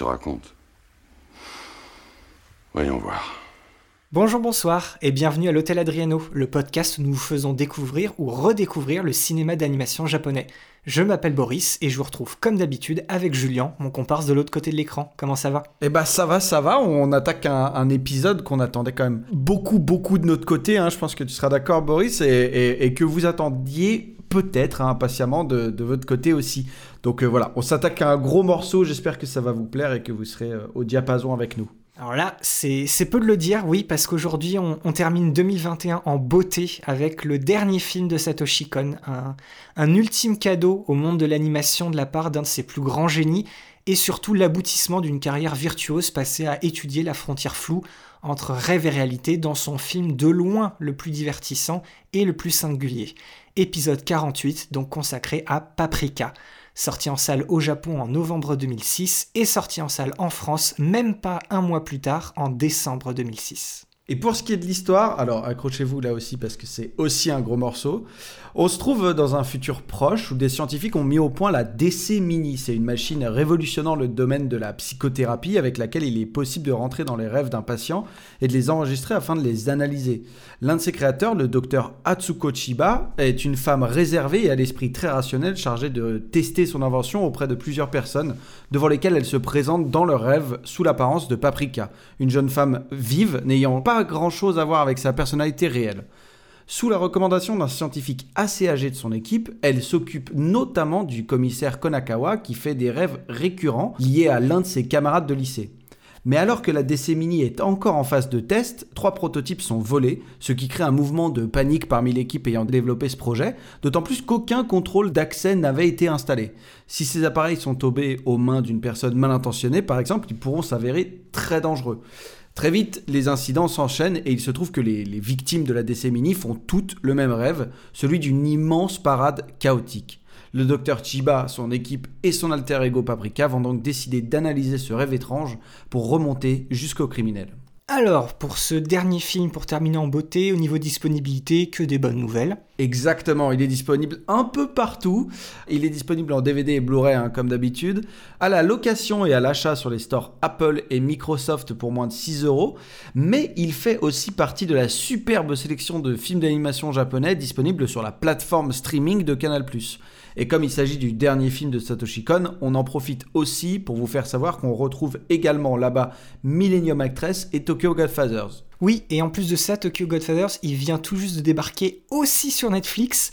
Te raconte. Voyons voir. Bonjour, bonsoir et bienvenue à l'Hôtel Adriano, le podcast où nous vous faisons découvrir ou redécouvrir le cinéma d'animation japonais. Je m'appelle Boris et je vous retrouve comme d'habitude avec Julien, mon comparse de l'autre côté de l'écran. Comment ça va? Eh bah ça va, ça va. On attaque un, un épisode qu'on attendait quand même beaucoup, beaucoup de notre côté. hein. Je pense que tu seras d'accord, Boris, et, et- et que vous attendiez peut-être hein, impatiemment de, votre côté aussi. Donc euh, voilà, on s'attaque à un gros morceau. J'espère que ça va vous plaire et que vous serez euh, au diapason avec nous. Alors là, c'est peu de le dire, oui, parce qu'aujourd'hui on, on termine 2021 en beauté avec le dernier film de Satoshi Kon, un, un ultime cadeau au monde de l'animation de la part d'un de ses plus grands génies, et surtout l'aboutissement d'une carrière virtuose passée à étudier la frontière floue entre rêve et réalité dans son film de loin le plus divertissant et le plus singulier. Épisode 48, donc consacré à Paprika sorti en salle au Japon en novembre 2006 et sorti en salle en France même pas un mois plus tard en décembre 2006. Et pour ce qui est de l'histoire, alors accrochez-vous là aussi parce que c'est aussi un gros morceau. On se trouve dans un futur proche où des scientifiques ont mis au point la DC Mini. C'est une machine révolutionnant le domaine de la psychothérapie avec laquelle il est possible de rentrer dans les rêves d'un patient et de les enregistrer afin de les analyser. L'un de ses créateurs, le docteur Atsuko Chiba, est une femme réservée et à l'esprit très rationnel chargée de tester son invention auprès de plusieurs personnes devant lesquelles elle se présente dans leurs rêves sous l'apparence de Paprika, une jeune femme vive n'ayant pas grand-chose à voir avec sa personnalité réelle. Sous la recommandation d'un scientifique assez âgé de son équipe, elle s'occupe notamment du commissaire Konakawa qui fait des rêves récurrents liés à l'un de ses camarades de lycée. Mais alors que la DC Mini est encore en phase de test, trois prototypes sont volés, ce qui crée un mouvement de panique parmi l'équipe ayant développé ce projet, d'autant plus qu'aucun contrôle d'accès n'avait été installé. Si ces appareils sont tombés aux mains d'une personne mal intentionnée, par exemple, ils pourront s'avérer très dangereux. Très vite, les incidents s'enchaînent et il se trouve que les, victimes de la DC Mini font toutes le même rêve, celui d'une immense parade chaotique. Le docteur Chiba, son équipe et son alter ego Paprika vont donc décider d'analyser ce rêve étrange pour remonter jusqu'au criminel. Alors, pour ce dernier film, pour terminer en beauté, au niveau disponibilité, que des bonnes nouvelles. Exactement, il est disponible un peu partout. Il est disponible en DVD et Blu-ray hein, comme d'habitude, à la location et à l'achat sur les stores Apple et Microsoft pour moins de 6 euros. Mais il fait aussi partie de la superbe sélection de films d'animation japonais disponibles sur la plateforme streaming de Canal+. Et comme il s'agit du dernier film de Satoshi Kon, on en profite aussi pour vous faire savoir qu'on retrouve également là-bas Millennium Actress et Tokyo Godfathers. Oui, et en plus de ça, Tokyo Godfathers, il vient tout juste de débarquer aussi sur Netflix,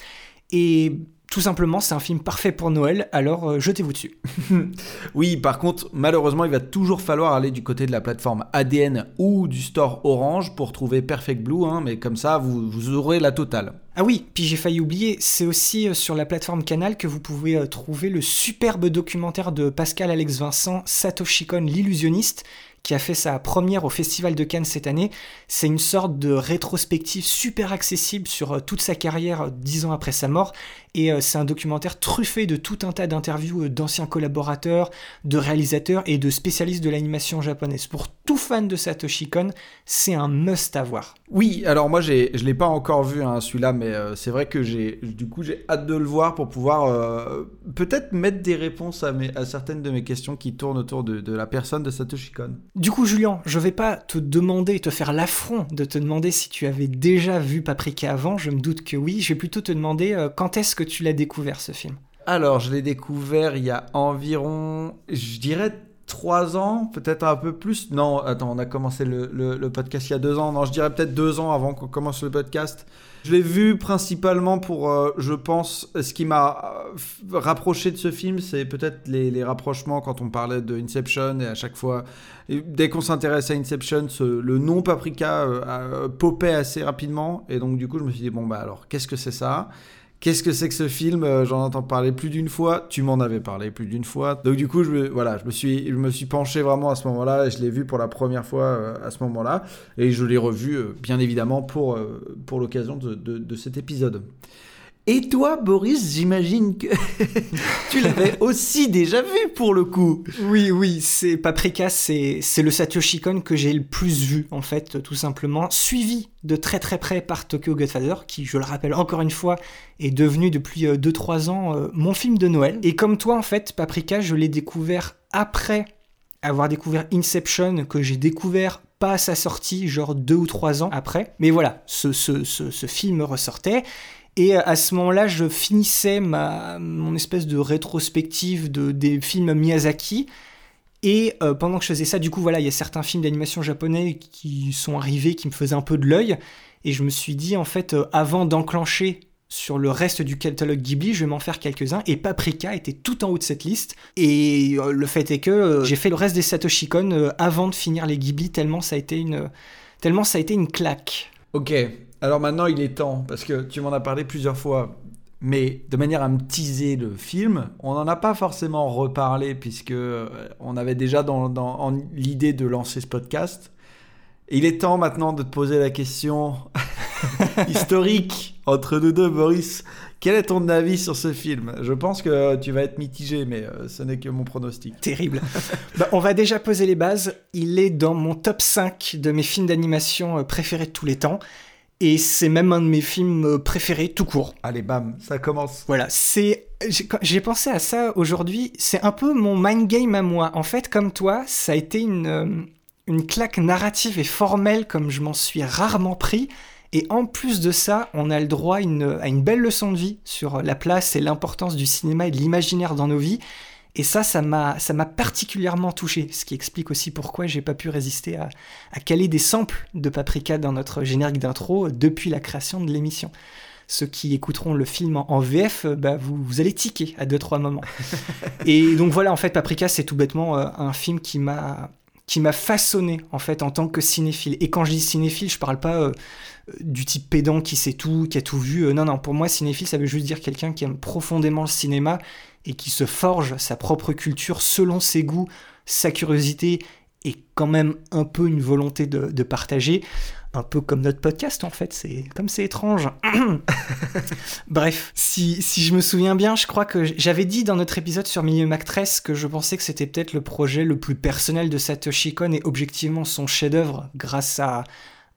et tout simplement, c'est un film parfait pour Noël, alors euh, jetez-vous dessus. Oui, par contre, malheureusement, il va toujours falloir aller du côté de la plateforme ADN ou du store Orange pour trouver Perfect Blue, hein, mais comme ça, vous, vous aurez la totale. Ah oui, puis j'ai failli oublier, c'est aussi euh, sur la plateforme Canal que vous pouvez euh, trouver le superbe documentaire de Pascal Alex Vincent, Satoshi Kon l'illusionniste, qui a fait sa première au Festival de Cannes cette année. C'est une sorte de rétrospective super accessible sur toute sa carrière dix ans après sa mort. Et euh, c'est un documentaire truffé de tout un tas d'interviews euh, d'anciens collaborateurs, de réalisateurs et de spécialistes de l'animation japonaise. Pour tout fan de Satoshi Kon, c'est un must à voir. Oui, alors moi, j'ai, je l'ai pas encore vu hein, celui-là, mais euh, c'est vrai que j'ai, du coup, j'ai hâte de le voir pour pouvoir euh, peut-être mettre des réponses à, mes, à certaines de mes questions qui tournent autour de, de la personne de Satoshi Kon. Du coup, Julien, je vais pas te demander, te faire l'affront de te demander si tu avais déjà vu Paprika avant. Je me doute que oui. Je vais plutôt te demander euh, quand est-ce que tu l'as découvert ce film. Alors, je l'ai découvert il y a environ, je dirais, trois ans, peut-être un peu plus. Non, attends, on a commencé le, podcast il y a deux ans. Non, je dirais peut-être deux ans avant qu'on commence le podcast. Je l'ai vu principalement pour, euh, je pense, ce qui m'a euh, rapproché de ce film, c'est peut-être les, rapprochements quand on parlait de Inception et à chaque fois, dès qu'on s'intéresse à Inception, ce- le nom Paprika euh, euh, popait assez rapidement et donc du coup je me suis dit bon bah alors qu'est-ce que c'est ça? Qu'est-ce que c'est que ce film Euh, J'en entends parler plus d'une fois. Tu m'en avais parlé plus d'une fois. Donc du coup, je me, voilà, je me suis, je me suis penché vraiment à ce moment-là. et Je l'ai vu pour la première fois euh, à ce moment-là, et je l'ai revu euh, bien évidemment pour pour l'occasion de- de cet épisode. Et toi, Boris, j'imagine que tu l'avais aussi déjà vu pour le coup. Oui, oui, c'est Paprika, c'est le Satoshi Kon que j'ai le plus vu, en fait, tout simplement. Suivi de très très près par Tokyo Godfather, qui, je le rappelle encore une fois, est devenu depuis 2-3 ans euh, mon film de Noël. Et comme toi, en fait, Paprika, je l'ai découvert après avoir découvert Inception, que j'ai découvert pas à sa sortie, genre 2 ou 3 ans après. Mais voilà, ce, ce, ce film ressortait. Et à ce moment-là, je finissais ma, mon espèce de rétrospective de, des films Miyazaki. Et euh, pendant que je faisais ça, du coup, voilà, il y a certains films d'animation japonais qui sont arrivés, qui me faisaient un peu de l'œil. Et je me suis dit, en fait, euh, avant d'enclencher sur le reste du catalogue Ghibli, je vais m'en faire quelques-uns. Et Paprika était tout en haut de cette liste. Et euh, le fait est que euh, j'ai fait le reste des Satoshi Kon euh, avant de finir les Ghibli, tellement ça a été une, tellement ça a été une claque. Ok, alors maintenant il est temps, parce que tu m'en as parlé plusieurs fois, mais de manière à me teaser le film, on n'en a pas forcément reparlé, puisque euh, on avait déjà dans, l'idée de lancer ce podcast. Il est temps maintenant de te poser la question historique entre nous deux, Boris. Quel est ton avis sur ce film? Je pense que tu vas être mitigé, mais euh, ce n'est que mon pronostic. Terrible. Bah, on va déjà poser les bases. Il est dans mon top 5 de mes films d'animation euh, préférés de tous les temps. Et c'est même un de mes films euh, préférés tout court. Allez, bam, ça commence. Voilà, c'est. j'ai- pensé à ça aujourd'hui. C'est un peu mon mind game à moi. En fait, comme toi, ça a été une, euh, une claque narrative et formelle comme je m'en suis rarement pris. Et en plus de ça, on a le droit à une, à une belle leçon de vie sur la place et l'importance du cinéma et de l'imaginaire dans nos vies. Et ça, ça m'a, ça m'a particulièrement touché, ce qui explique aussi pourquoi j'ai pas pu résister à, à caler des samples de Paprika dans notre générique d'intro depuis la création de l'émission. Ceux qui écouteront le film en, en VF, euh, bah, vous, vous allez tiquer à deux trois moments. Et donc voilà, en fait, Paprika, c'est tout bêtement euh, un film qui m'a qui m'a façonné en fait en tant que cinéphile. Et quand je dis cinéphile, je parle pas euh, du type pédant qui sait tout, qui a tout vu. Euh, non, non, pour moi, cinéphile, ça veut juste dire quelqu'un qui aime profondément le cinéma et qui se forge sa propre culture selon ses goûts, sa curiosité et quand même un peu une volonté de, de partager. Un peu comme notre podcast en fait, c'est comme c'est étrange. Bref, si, si je me souviens bien, je crois que j'avais dit dans notre épisode sur Milieu 13 que je pensais que c'était peut-être le projet le plus personnel de Satoshi Kon et objectivement son chef-d'œuvre grâce à,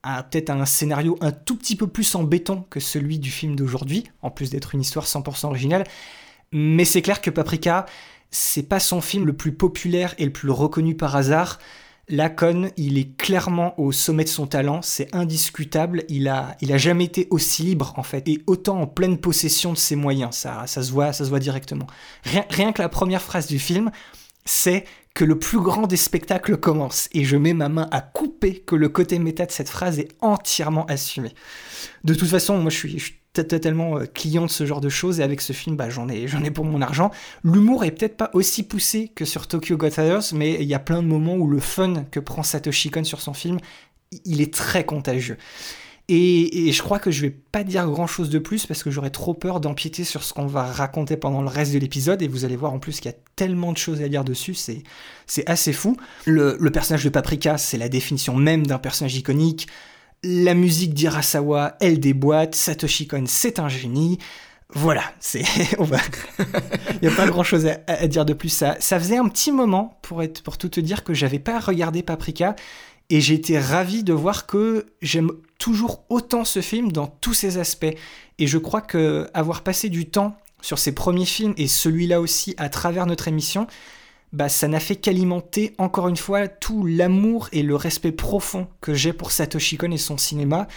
à peut-être un scénario un tout petit peu plus en béton que celui du film d'aujourd'hui, en plus d'être une histoire 100% originale. Mais c'est clair que Paprika, c'est pas son film le plus populaire et le plus reconnu par hasard. Lacon, il est clairement au sommet de son talent, c'est indiscutable. Il a, il a jamais été aussi libre en fait, et autant en pleine possession de ses moyens. Ça, ça se voit, ça se voit directement. Rien, rien que la première phrase du film, c'est que le plus grand des spectacles commence. Et je mets ma main à couper que le côté méta de cette phrase est entièrement assumé. De toute façon, moi je suis, je suis totalement euh, client de ce genre de choses et avec ce film, bah, j'en ai, j'en pour mon argent. L'humour est peut-être pas aussi poussé que sur Tokyo Godfathers, mais il y a plein de moments où le fun que prend Satoshi Kon sur son film, il est très contagieux. Et, je crois que je vais pas dire grand chose de plus parce que j'aurais trop peur d'empiéter sur ce qu'on va raconter pendant le reste de l'épisode. Et vous allez voir en plus qu'il y a tellement de choses à dire dessus, c'est, c'est assez fou. Le, le personnage de Paprika, c'est la définition même d'un personnage iconique. La musique d'Irasawa, elle déboîte. Satoshi Kon, c'est un génie. Voilà, c'est. Il n'y a pas grand chose à, à, dire de plus. Ça, ça faisait un petit moment, pour, être, pour tout te dire, que j'avais pas regardé Paprika. Et été ravi de voir que j'aime toujours autant ce film dans tous ses aspects. Et je crois que avoir passé du temps sur ses premiers films et celui-là aussi à travers notre émission, bah ça n'a fait qu'alimenter encore une fois tout l'amour et le respect profond que j'ai pour Satoshi Kon et son cinéma.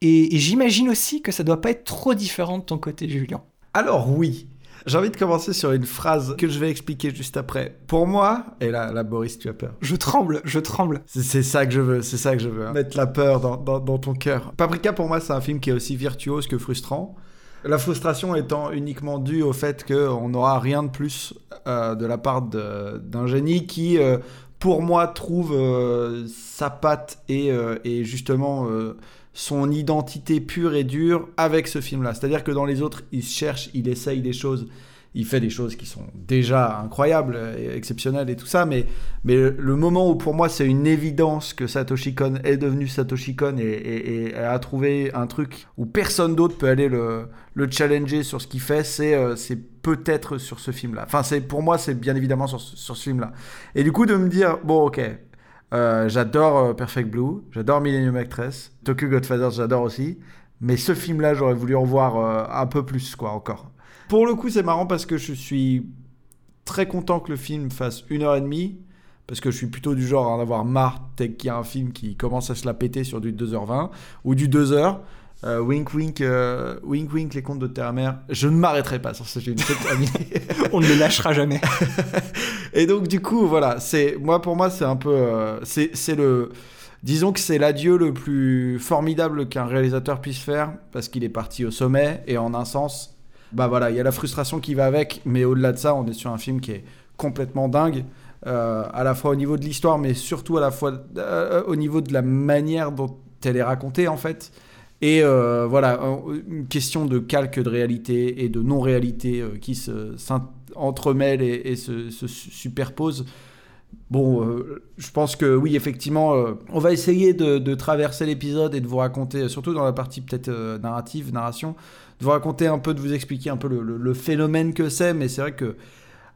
Et, et j'imagine aussi que ça doit pas être trop différent de ton côté, Julien. Alors oui, j'ai envie de commencer sur une phrase que je vais expliquer juste après. Pour moi, et là, là Boris, tu as peur. Je tremble, je tremble. C'est ça que je veux, c'est ça que je veux. Hein. Mettre la peur dans, dans, dans ton cœur. Paprika, pour moi, c'est un film qui est aussi virtuose que frustrant. La frustration étant uniquement due au fait qu'on n'aura rien de plus euh, de la part d'un génie qui, euh, pour moi, trouve euh, sa patte et, et justement son identité pure et dure avec ce film-là. C'est-à-dire que dans les autres, il cherche, il essaye des choses il fait des choses qui sont déjà incroyables, et exceptionnelles et tout ça, mais, mais le moment où pour moi c'est une évidence que Satoshi Kon est devenu Satoshi Kon et, a trouvé un truc où personne d'autre peut aller le, le, challenger sur ce qu'il fait, c'est euh, peut-être sur ce film-là. Enfin, pour moi, c'est bien évidemment sur, sur ce film-là. Et du coup, de me dire, bon, ok, euh, j'adore euh, Perfect Blue, j'adore Millennium Actress, Tokyo Godfather, j'adore aussi, mais ce film-là, j'aurais voulu en voir un peu plus, quoi, encore. Pour le coup, c'est marrant parce que je suis très content que le film fasse une heure et demie. Parce que je suis plutôt du genre à en avoir marre dès qu'il y a un film qui commence à se la péter sur du 2h20 ou du 2h. Euh, wink wink, euh, wink wink, les contes de terre mère. Je ne m'arrêterai pas sur ce film. On ne le lâchera jamais. et donc du coup, voilà, c'est moi pour moi c'est un peu, euh, c'est le, disons que c'est l'adieu le plus formidable qu'un réalisateur puisse faire parce qu'il est parti au sommet et en un sens, bah voilà, il y a la frustration qui va avec, mais au-delà de ça, on est sur un film qui est complètement dingue, euh, à la fois au niveau de l'histoire, mais surtout à la fois euh, au niveau de la manière dont elle est racontée en fait. Et euh, voilà, une question de calque de réalité et de non-réalité qui se et, se, se, superposent. Bon, je pense que oui, effectivement, on va essayer de traverser l'épisode et de vous raconter, surtout dans la partie peut-être narrative, narration, de vous raconter un peu, de vous expliquer un peu le, phénomène que c'est, mais c'est vrai que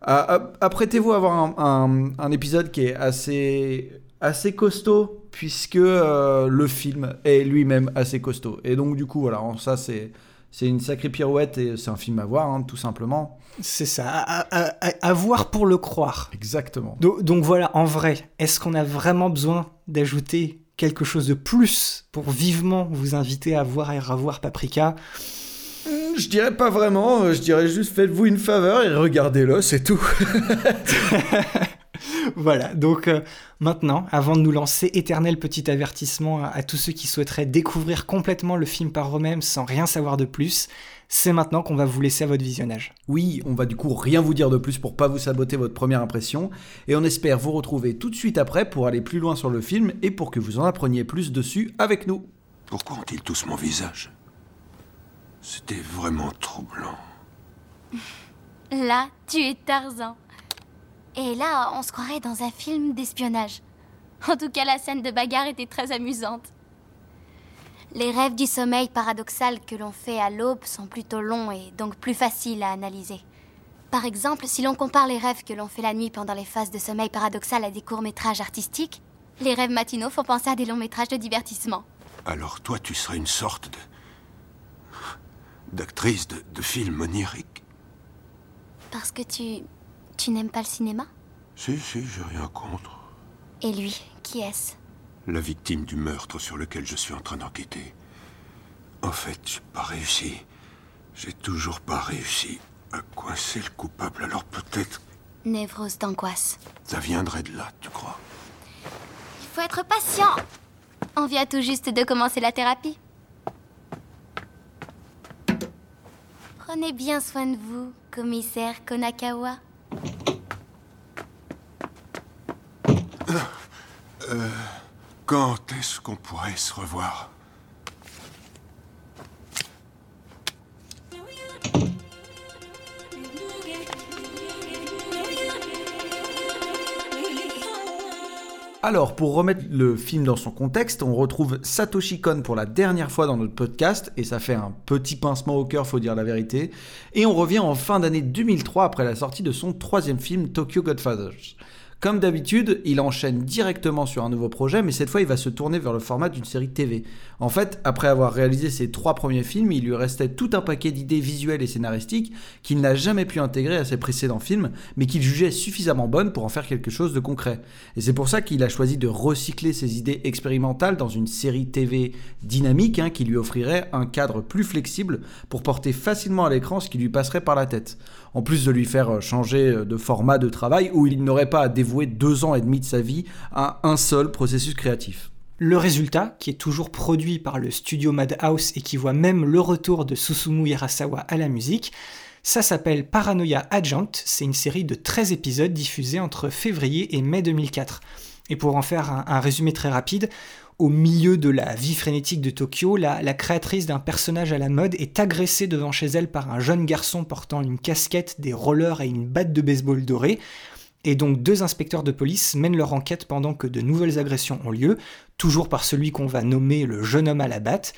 apprêtez-vous à avoir un, épisode qui est assez, assez costaud, puisque euh, le film est lui-même assez costaud. Et donc, du coup, voilà, ça, c'est. C'est une sacrée pirouette et c'est un film à voir, hein, tout simplement. C'est ça, à, voir pour le croire. Exactement. donc voilà, en vrai, est-ce qu'on a vraiment besoin d'ajouter quelque chose de plus pour vivement vous inviter à voir et revoir Paprika? Je dirais pas vraiment, euh, je dirais juste faites-vous une faveur et regardez-le, c'est tout. voilà, donc euh, maintenant, avant de nous lancer, éternel petit avertissement à, tous ceux qui souhaiteraient découvrir complètement le film par eux-mêmes sans rien savoir de plus, c'est maintenant qu'on va vous laisser à votre visionnage. Oui, on va du coup rien vous dire de plus pour pas vous saboter votre première impression, et on espère vous retrouver tout de suite après pour aller plus loin sur le film et pour que vous en appreniez plus dessus avec nous. Pourquoi ont-ils tous mon visage? C'était vraiment troublant. Là, tu es Tarzan. Et là, on se croirait dans un film d'espionnage. En tout cas, la scène de bagarre était très amusante. Les rêves du sommeil paradoxal que l'on fait à l'aube sont plutôt longs et donc plus faciles à analyser. Par exemple, si l'on compare les rêves que l'on fait la nuit pendant les phases de sommeil paradoxal à des courts-métrages artistiques, les rêves matinaux font penser à des longs-métrages de divertissement. Alors toi, tu serais une sorte de d'actrice de, de film onirique. Parce que tu. tu n'aimes pas le cinéma? Si, si, j'ai rien contre. Et lui, qui est-ce? La victime du meurtre sur lequel je suis en train d'enquêter. En fait, j'ai pas réussi. J'ai toujours pas réussi à coincer le coupable, alors peut-être. Névrose d'angoisse. Ça viendrait de là, tu crois? Il faut être patient On vient tout juste de commencer la thérapie. Prenez bien soin de vous, commissaire Konakawa. Euh, quand est-ce qu'on pourrait se revoir? Alors, pour remettre le film dans son contexte, on retrouve Satoshi Kon pour la dernière fois dans notre podcast, et ça fait un petit pincement au cœur, faut dire la vérité. Et on revient en fin d'année 2003 après la sortie de son troisième film, Tokyo Godfathers. Comme d'habitude, il enchaîne directement sur un nouveau projet, mais cette fois il va se tourner vers le format d'une série TV. En fait, après avoir réalisé ses trois premiers films, il lui restait tout un paquet d'idées visuelles et scénaristiques qu'il n'a jamais pu intégrer à ses précédents films, mais qu'il jugeait suffisamment bonnes pour en faire quelque chose de concret. Et c'est pour ça qu'il a choisi de recycler ses idées expérimentales dans une série TV dynamique hein, qui lui offrirait un cadre plus flexible pour porter facilement à l'écran ce qui lui passerait par la tête. En plus de lui faire changer de format de travail où il n'aurait pas à dévoiler deux ans et demi de sa vie à un seul processus créatif. Le résultat, qui est toujours produit par le studio Madhouse et qui voit même le retour de Susumu Hirasawa à la musique, ça s'appelle Paranoia Agent, c'est une série de 13 épisodes diffusés entre février et mai 2004. Et pour en faire un, résumé très rapide, Au milieu de la vie frénétique de Tokyo, la, créatrice d'un personnage à la mode est agressée devant chez elle par un jeune garçon portant une casquette, des rollers et une batte de baseball dorée. Et donc deux inspecteurs de police mènent leur enquête pendant que de nouvelles agressions ont lieu, toujours par celui qu'on va nommer le jeune homme à la batte.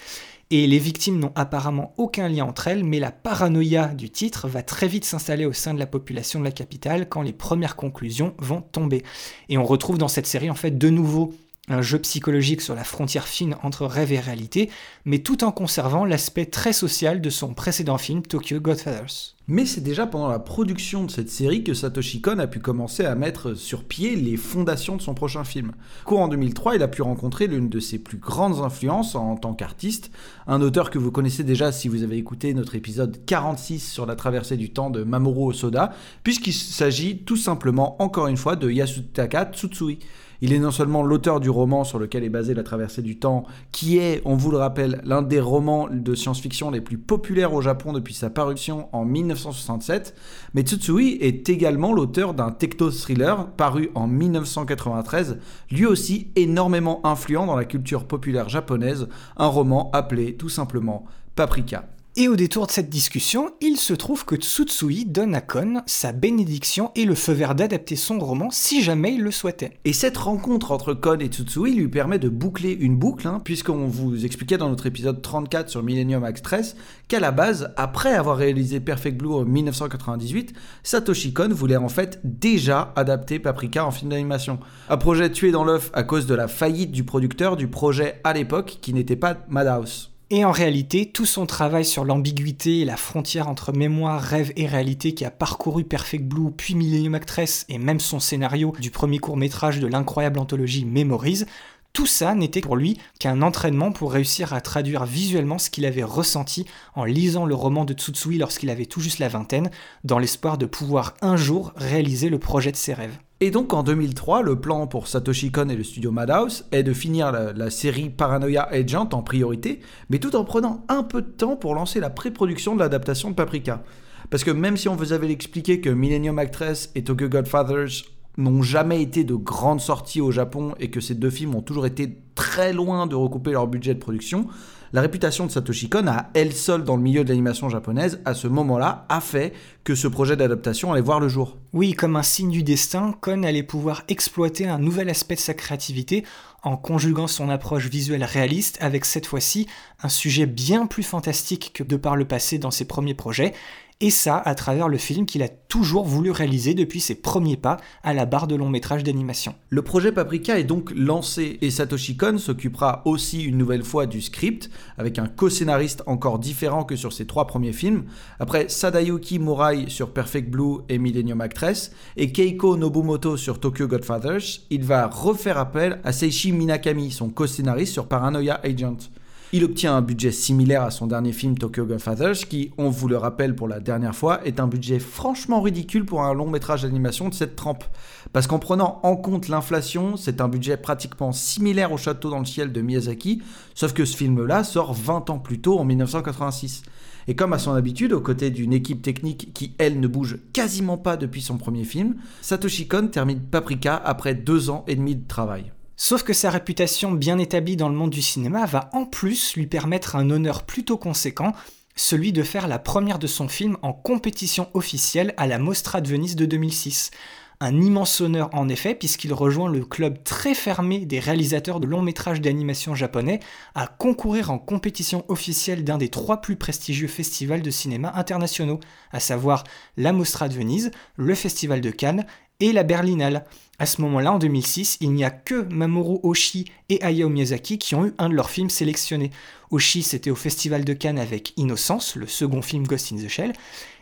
Et les victimes n'ont apparemment aucun lien entre elles, mais la paranoïa du titre va très vite s'installer au sein de la population de la capitale quand les premières conclusions vont tomber. Et on retrouve dans cette série en fait de nouveau un jeu psychologique sur la frontière fine entre rêve et réalité, mais tout en conservant l'aspect très social de son précédent film Tokyo Godfathers. Mais c'est déjà pendant la production de cette série que Satoshi Kon a pu commencer à mettre sur pied les fondations de son prochain film. Courant 2003, il a pu rencontrer l'une de ses plus grandes influences en tant qu'artiste, un auteur que vous connaissez déjà si vous avez écouté notre épisode 46 sur la traversée du temps de Mamoru Osoda, puisqu'il s'agit tout simplement encore une fois de Yasutaka Tsutsui. Il est non seulement l'auteur du roman sur lequel est basée la traversée du temps, qui est, on vous le rappelle, l'un des romans de science-fiction les plus populaires au Japon depuis sa parution en 1967, mais Tsutsui est également l'auteur d'un techno-thriller paru en 1993, lui aussi énormément influent dans la culture populaire japonaise, un roman appelé tout simplement Paprika. Et au détour de cette discussion, il se trouve que Tsutsui donne à Kon sa bénédiction et le feu vert d'adapter son roman si jamais il le souhaitait. Et cette rencontre entre Kon et Tsutsui lui permet de boucler une boucle, hein, puisqu'on vous expliquait dans notre épisode 34 sur Millennium Express qu'à la base, après avoir réalisé Perfect Blue en 1998, Satoshi Kon voulait en fait déjà adapter Paprika en film d'animation. Un projet tué dans l'œuf à cause de la faillite du producteur du projet à l'époque qui n'était pas Madhouse. Et en réalité, tout son travail sur l'ambiguïté et la frontière entre mémoire, rêve et réalité qui a parcouru Perfect Blue, puis Millennium Actress, et même son scénario du premier court métrage de l'incroyable anthologie Memories, tout ça n'était pour lui qu'un entraînement pour réussir à traduire visuellement ce qu'il avait ressenti en lisant le roman de Tsutsui lorsqu'il avait tout juste la vingtaine, dans l'espoir de pouvoir un jour réaliser le projet de ses rêves. Et donc en 2003, le plan pour Satoshi Kon et le studio Madhouse est de finir la, série Paranoia Agent en priorité, mais tout en prenant un peu de temps pour lancer la pré-production de l'adaptation de Paprika. Parce que même si on vous avait expliqué que Millennium Actress et Tokyo Godfathers n'ont jamais été de grandes sorties au Japon et que ces deux films ont toujours été très loin de recouper leur budget de production, la réputation de Satoshi Kon, à elle seule dans le milieu de l'animation japonaise, à ce moment-là, a fait que ce projet d'adaptation allait voir le jour. Oui, comme un signe du destin, Kon allait pouvoir exploiter un nouvel aspect de sa créativité en conjuguant son approche visuelle réaliste avec cette fois-ci un sujet bien plus fantastique que de par le passé dans ses premiers projets, et ça à travers le film qu'il a toujours voulu réaliser depuis ses premiers pas à la barre de long métrage d'animation. Le projet Paprika est donc lancé et Satoshi Kon s'occupera aussi une nouvelle fois du script avec un co-scénariste encore différent que sur ses trois premiers films. Après Sadayuki Murai sur Perfect Blue et Millennium Actress et Keiko Nobumoto sur Tokyo Godfathers, il va refaire appel à Seishi Minakami, son co-scénariste sur Paranoia Agent. Il obtient un budget similaire à son dernier film Tokyo Godfathers, qui, on vous le rappelle pour la dernière fois, est un budget franchement ridicule pour un long métrage d'animation de cette trempe. Parce qu'en prenant en compte l'inflation, c'est un budget pratiquement similaire au Château dans le ciel de Miyazaki, sauf que ce film-là sort 20 ans plus tôt, en 1986. Et comme à son habitude, aux côtés d'une équipe technique qui, elle, ne bouge quasiment pas depuis son premier film, Satoshi Kon termine Paprika après deux ans et demi de travail. Sauf que sa réputation bien établie dans le monde du cinéma va en plus lui permettre un honneur plutôt conséquent, celui de faire la première de son film en compétition officielle à la Mostra de Venise de 2006. Un immense honneur en effet, puisqu'il rejoint le club très fermé des réalisateurs de longs métrages d'animation japonais à concourir en compétition officielle d'un des trois plus prestigieux festivals de cinéma internationaux, à savoir la Mostra de Venise, le Festival de Cannes et la Berlinale. À ce moment-là, en 2006, il n'y a que Mamoru Oshii et Hayao Miyazaki qui ont eu un de leurs films sélectionnés. Oshii, c'était au Festival de Cannes avec Innocence, le second film Ghost in the Shell,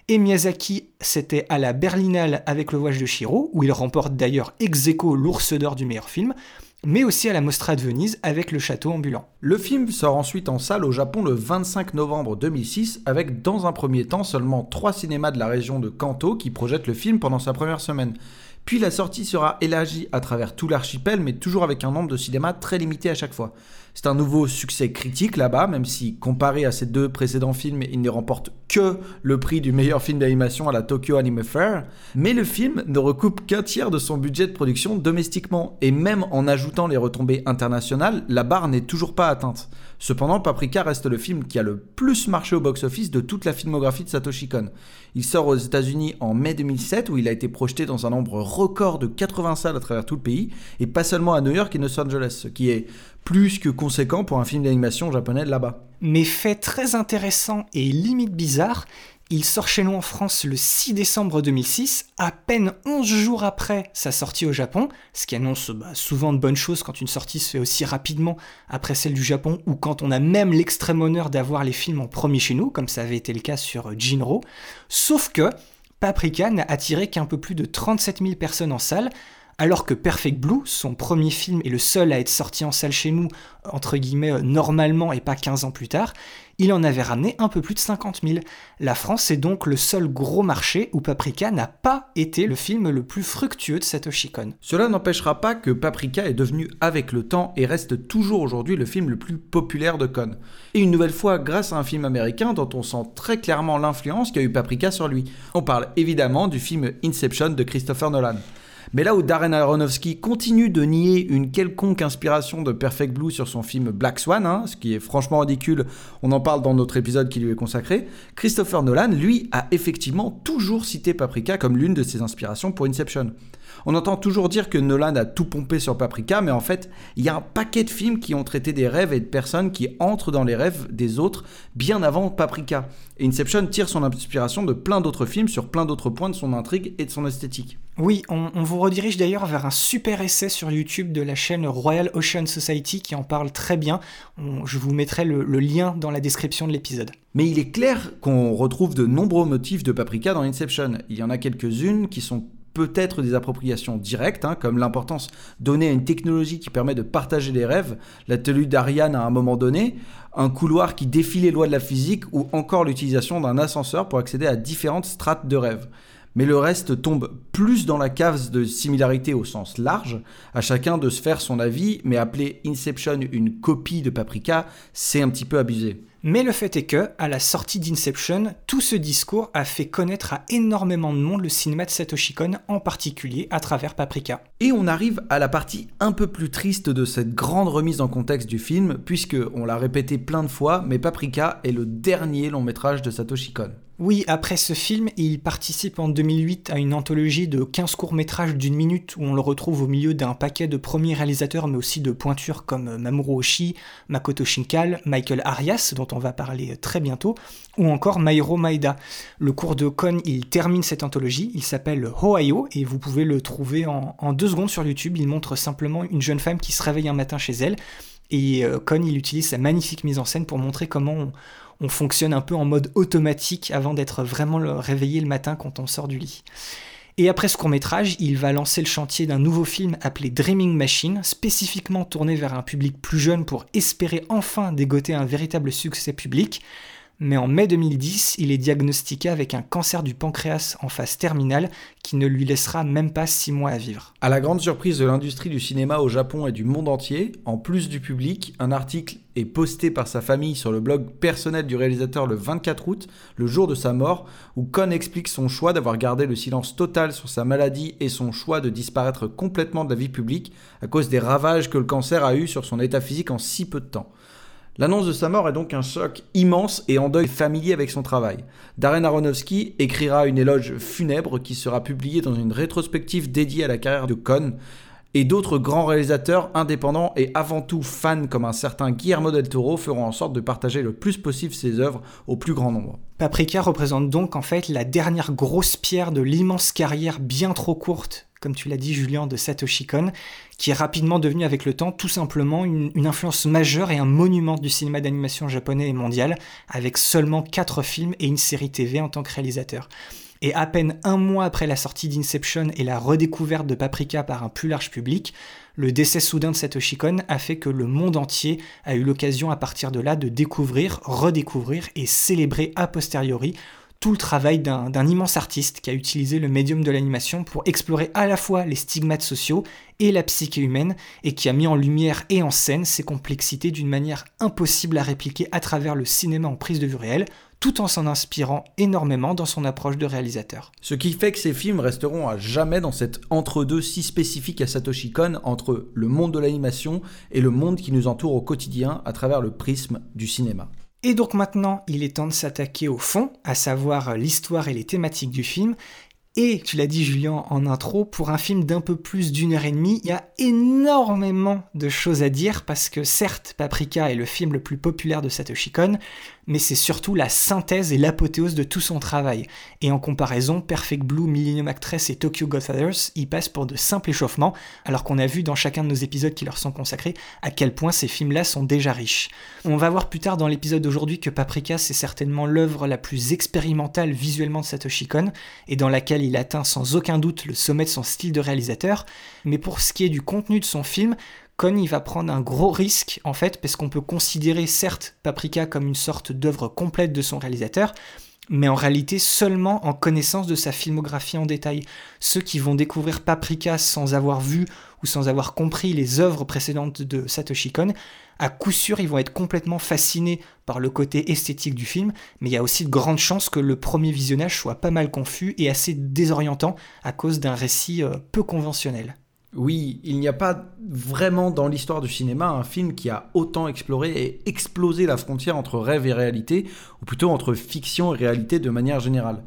et Miyazaki, c'était à la Berlinale avec Le Voyage de Shiro, où il remporte d'ailleurs ex aequo l'ours d'or du meilleur film, mais aussi à la Mostra de Venise avec Le Château ambulant. Le film sort ensuite en salle au Japon le 25 novembre 2006, avec dans un premier temps seulement trois cinémas de la région de Kanto qui projettent le film pendant sa première semaine. Puis la sortie sera élargie à travers tout l'archipel, mais toujours avec un nombre de cinémas très limité à chaque fois. C'est un nouveau succès critique là-bas, même si comparé à ces deux précédents films, il ne remporte que le prix du meilleur film d'animation à la Tokyo Anime Fair. Mais le film ne recoupe qu'un tiers de son budget de production domestiquement, et même en ajoutant les retombées internationales, la barre n'est toujours pas atteinte. Cependant, Paprika reste le film qui a le plus marché au box-office de toute la filmographie de Satoshi Kon. Il sort aux États-Unis en mai 2007 où il a été projeté dans un nombre record de 80 salles à travers tout le pays et pas seulement à New York et Los Angeles, ce qui est plus que conséquent pour un film d'animation japonais là-bas. Mais fait très intéressant et limite bizarre, il sort chez nous en France le 6 décembre 2006, à peine 11 jours après sa sortie au Japon, ce qui annonce bah, souvent de bonnes choses quand une sortie se fait aussi rapidement après celle du Japon, ou quand on a même l'extrême honneur d'avoir les films en premier chez nous, comme ça avait été le cas sur Jinro. Sauf que Paprika n'a attiré qu'un peu plus de 37 000 personnes en salle, alors que Perfect Blue, son premier film et le seul à être sorti en salle chez nous, entre guillemets, euh, normalement et pas 15 ans plus tard, il en avait ramené un peu plus de 50 000. La France est donc le seul gros marché où Paprika n'a pas été le film le plus fructueux de Satoshi Kon. Cela n'empêchera pas que Paprika est devenu avec le temps et reste toujours aujourd'hui le film le plus populaire de Kon. Et une nouvelle fois grâce à un film américain dont on sent très clairement l'influence qu'a eu Paprika sur lui. On parle évidemment du film Inception de Christopher Nolan. Mais là où Darren Aronofsky continue de nier une quelconque inspiration de Perfect Blue sur son film Black Swan, hein, ce qui est franchement ridicule, on en parle dans notre épisode qui lui est consacré, Christopher Nolan, lui, a effectivement toujours cité Paprika comme l'une de ses inspirations pour Inception. On entend toujours dire que Nolan a tout pompé sur Paprika, mais en fait, il y a un paquet de films qui ont traité des rêves et de personnes qui entrent dans les rêves des autres bien avant Paprika. Et Inception tire son inspiration de plein d'autres films sur plein d'autres points de son intrigue et de son esthétique. Oui, on, vous redirige d'ailleurs vers un super essai sur YouTube de la chaîne Royal Ocean Society qui en parle très bien. je vous mettrai le, le lien dans la description de l'épisode. Mais il est clair qu'on retrouve de nombreux motifs de Paprika dans Inception. Il y en a quelques-unes qui sont peut-être des appropriations directes, hein, comme l'importance donnée à une technologie qui permet de partager les rêves, la tenue d'Ariane à un moment donné, un couloir qui défie les lois de la physique ou encore l'utilisation d'un ascenseur pour accéder à différentes strates de rêves. Mais le reste tombe plus dans la cave de similarité au sens large, à chacun de se faire son avis, mais appeler Inception une copie de Paprika, c'est un petit peu abusé. Mais le fait est que, à la sortie d'Inception, tout ce discours a fait connaître à énormément de monde le cinéma de Satoshi Kon, en particulier à travers Paprika. Et on arrive à la partie un peu plus triste de cette grande remise en contexte du film, puisque, on l'a répété plein de fois, mais Paprika est le dernier long métrage de Satoshi Kon. Oui, après ce film, il participe en 2008 à une anthologie de 15 courts-métrages d'une minute où on le retrouve au milieu d'un paquet de premiers réalisateurs mais aussi de pointures comme Mamoru Oshii, Makoto Shinkai, Michael Arias dont on va parler très bientôt, ou encore Mairo Maeda. Le cours de Kon, il termine cette anthologie, il s'appelle Ohio et vous pouvez le trouver en, deux secondes sur YouTube. Il montre simplement une jeune femme qui se réveille un matin chez elle et euh, Kon, il utilise sa magnifique mise en scène pour montrer comment on, on fonctionne un peu en mode automatique avant d'être vraiment réveillé le matin quand on sort du lit. Et après ce court métrage, il va lancer le chantier d'un nouveau film appelé Dreaming Machine, spécifiquement tourné vers un public plus jeune pour espérer enfin dégoter un véritable succès public. Mais en mai 2010, il est diagnostiqué avec un cancer du pancréas en phase terminale qui ne lui laissera même pas six mois à vivre. À la grande surprise de l'industrie du cinéma au Japon et du monde entier, en plus du public, un article est posté par sa famille sur le blog personnel du réalisateur le 24 août, le jour de sa mort, où Kon explique son choix d'avoir gardé le silence total sur sa maladie et son choix de disparaître complètement de la vie publique à cause des ravages que le cancer a eu sur son état physique en si peu de temps. L'annonce de sa mort est donc un choc immense et en deuil familier avec son travail. Darren Aronofsky écrira une éloge funèbre qui sera publiée dans une rétrospective dédiée à la carrière de Cohn, et d'autres grands réalisateurs indépendants et avant tout fans comme un certain Guillermo del Toro feront en sorte de partager le plus possible ses œuvres au plus grand nombre. Paprika représente donc en fait la dernière grosse pierre de l'immense carrière bien trop courte comme tu l'as dit Julien, de Satoshi Kon, qui est rapidement devenu avec le temps tout simplement une, influence majeure et un monument du cinéma d'animation japonais et mondial, avec seulement 4 films et une série TV en tant que réalisateur. Et à peine un mois après la sortie d'Inception et la redécouverte de Paprika par un plus large public, le décès soudain de Satoshi Kon a fait que le monde entier a eu l'occasion à partir de là de découvrir, redécouvrir et célébrer a posteriori tout le travail d'un immense artiste qui a utilisé le médium de l'animation pour explorer à la fois les stigmates sociaux et la psyché humaine, et qui a mis en lumière et en scène ces complexités d'une manière impossible à répliquer à travers le cinéma en prise de vue réelle, tout en s'en inspirant énormément dans son approche de réalisateur. Ce qui fait que ces films resteront à jamais dans cet entre-deux si spécifique à Satoshi Kon entre le monde de l'animation et le monde qui nous entoure au quotidien à travers le prisme du cinéma. Et donc maintenant, il est temps de s'attaquer au fond, à savoir l'histoire et les thématiques du film. Et tu l'as dit Julien en intro, pour un film d'un peu plus d'une heure et demie, il y a énormément de choses à dire parce que certes, Paprika est le film le plus populaire de Satoshi Kon, mais c'est surtout la synthèse et l'apothéose de tout son travail. Et en comparaison, Perfect Blue, Millennium Actress et Tokyo Godfathers y passent pour de simples échauffements, alors qu'on a vu dans chacun de nos épisodes qui leur sont consacrés à quel point ces films-là sont déjà riches. On va voir plus tard dans l'épisode d'aujourd'hui que Paprika, c'est certainement l'œuvre la plus expérimentale visuellement de Satoshi Kon, et dans laquelle il atteint sans aucun doute le sommet de son style de réalisateur, mais pour ce qui est du contenu de son film, Kon il va prendre un gros risque en fait parce qu'on peut considérer certes Paprika comme une sorte d'œuvre complète de son réalisateur, mais en réalité seulement en connaissance de sa filmographie en détail. Ceux qui vont découvrir Paprika sans avoir vu ou sans avoir compris les œuvres précédentes de Satoshi Kon, à coup sûr ils vont être complètement fascinés par le côté esthétique du film, mais il y a aussi de grandes chances que le premier visionnage soit pas mal confus et assez désorientant à cause d'un récit euh, peu conventionnel. Oui, il n'y a pas vraiment dans l'histoire du cinéma un film qui a autant exploré et explosé la frontière entre rêve et réalité, ou plutôt entre fiction et réalité de manière générale.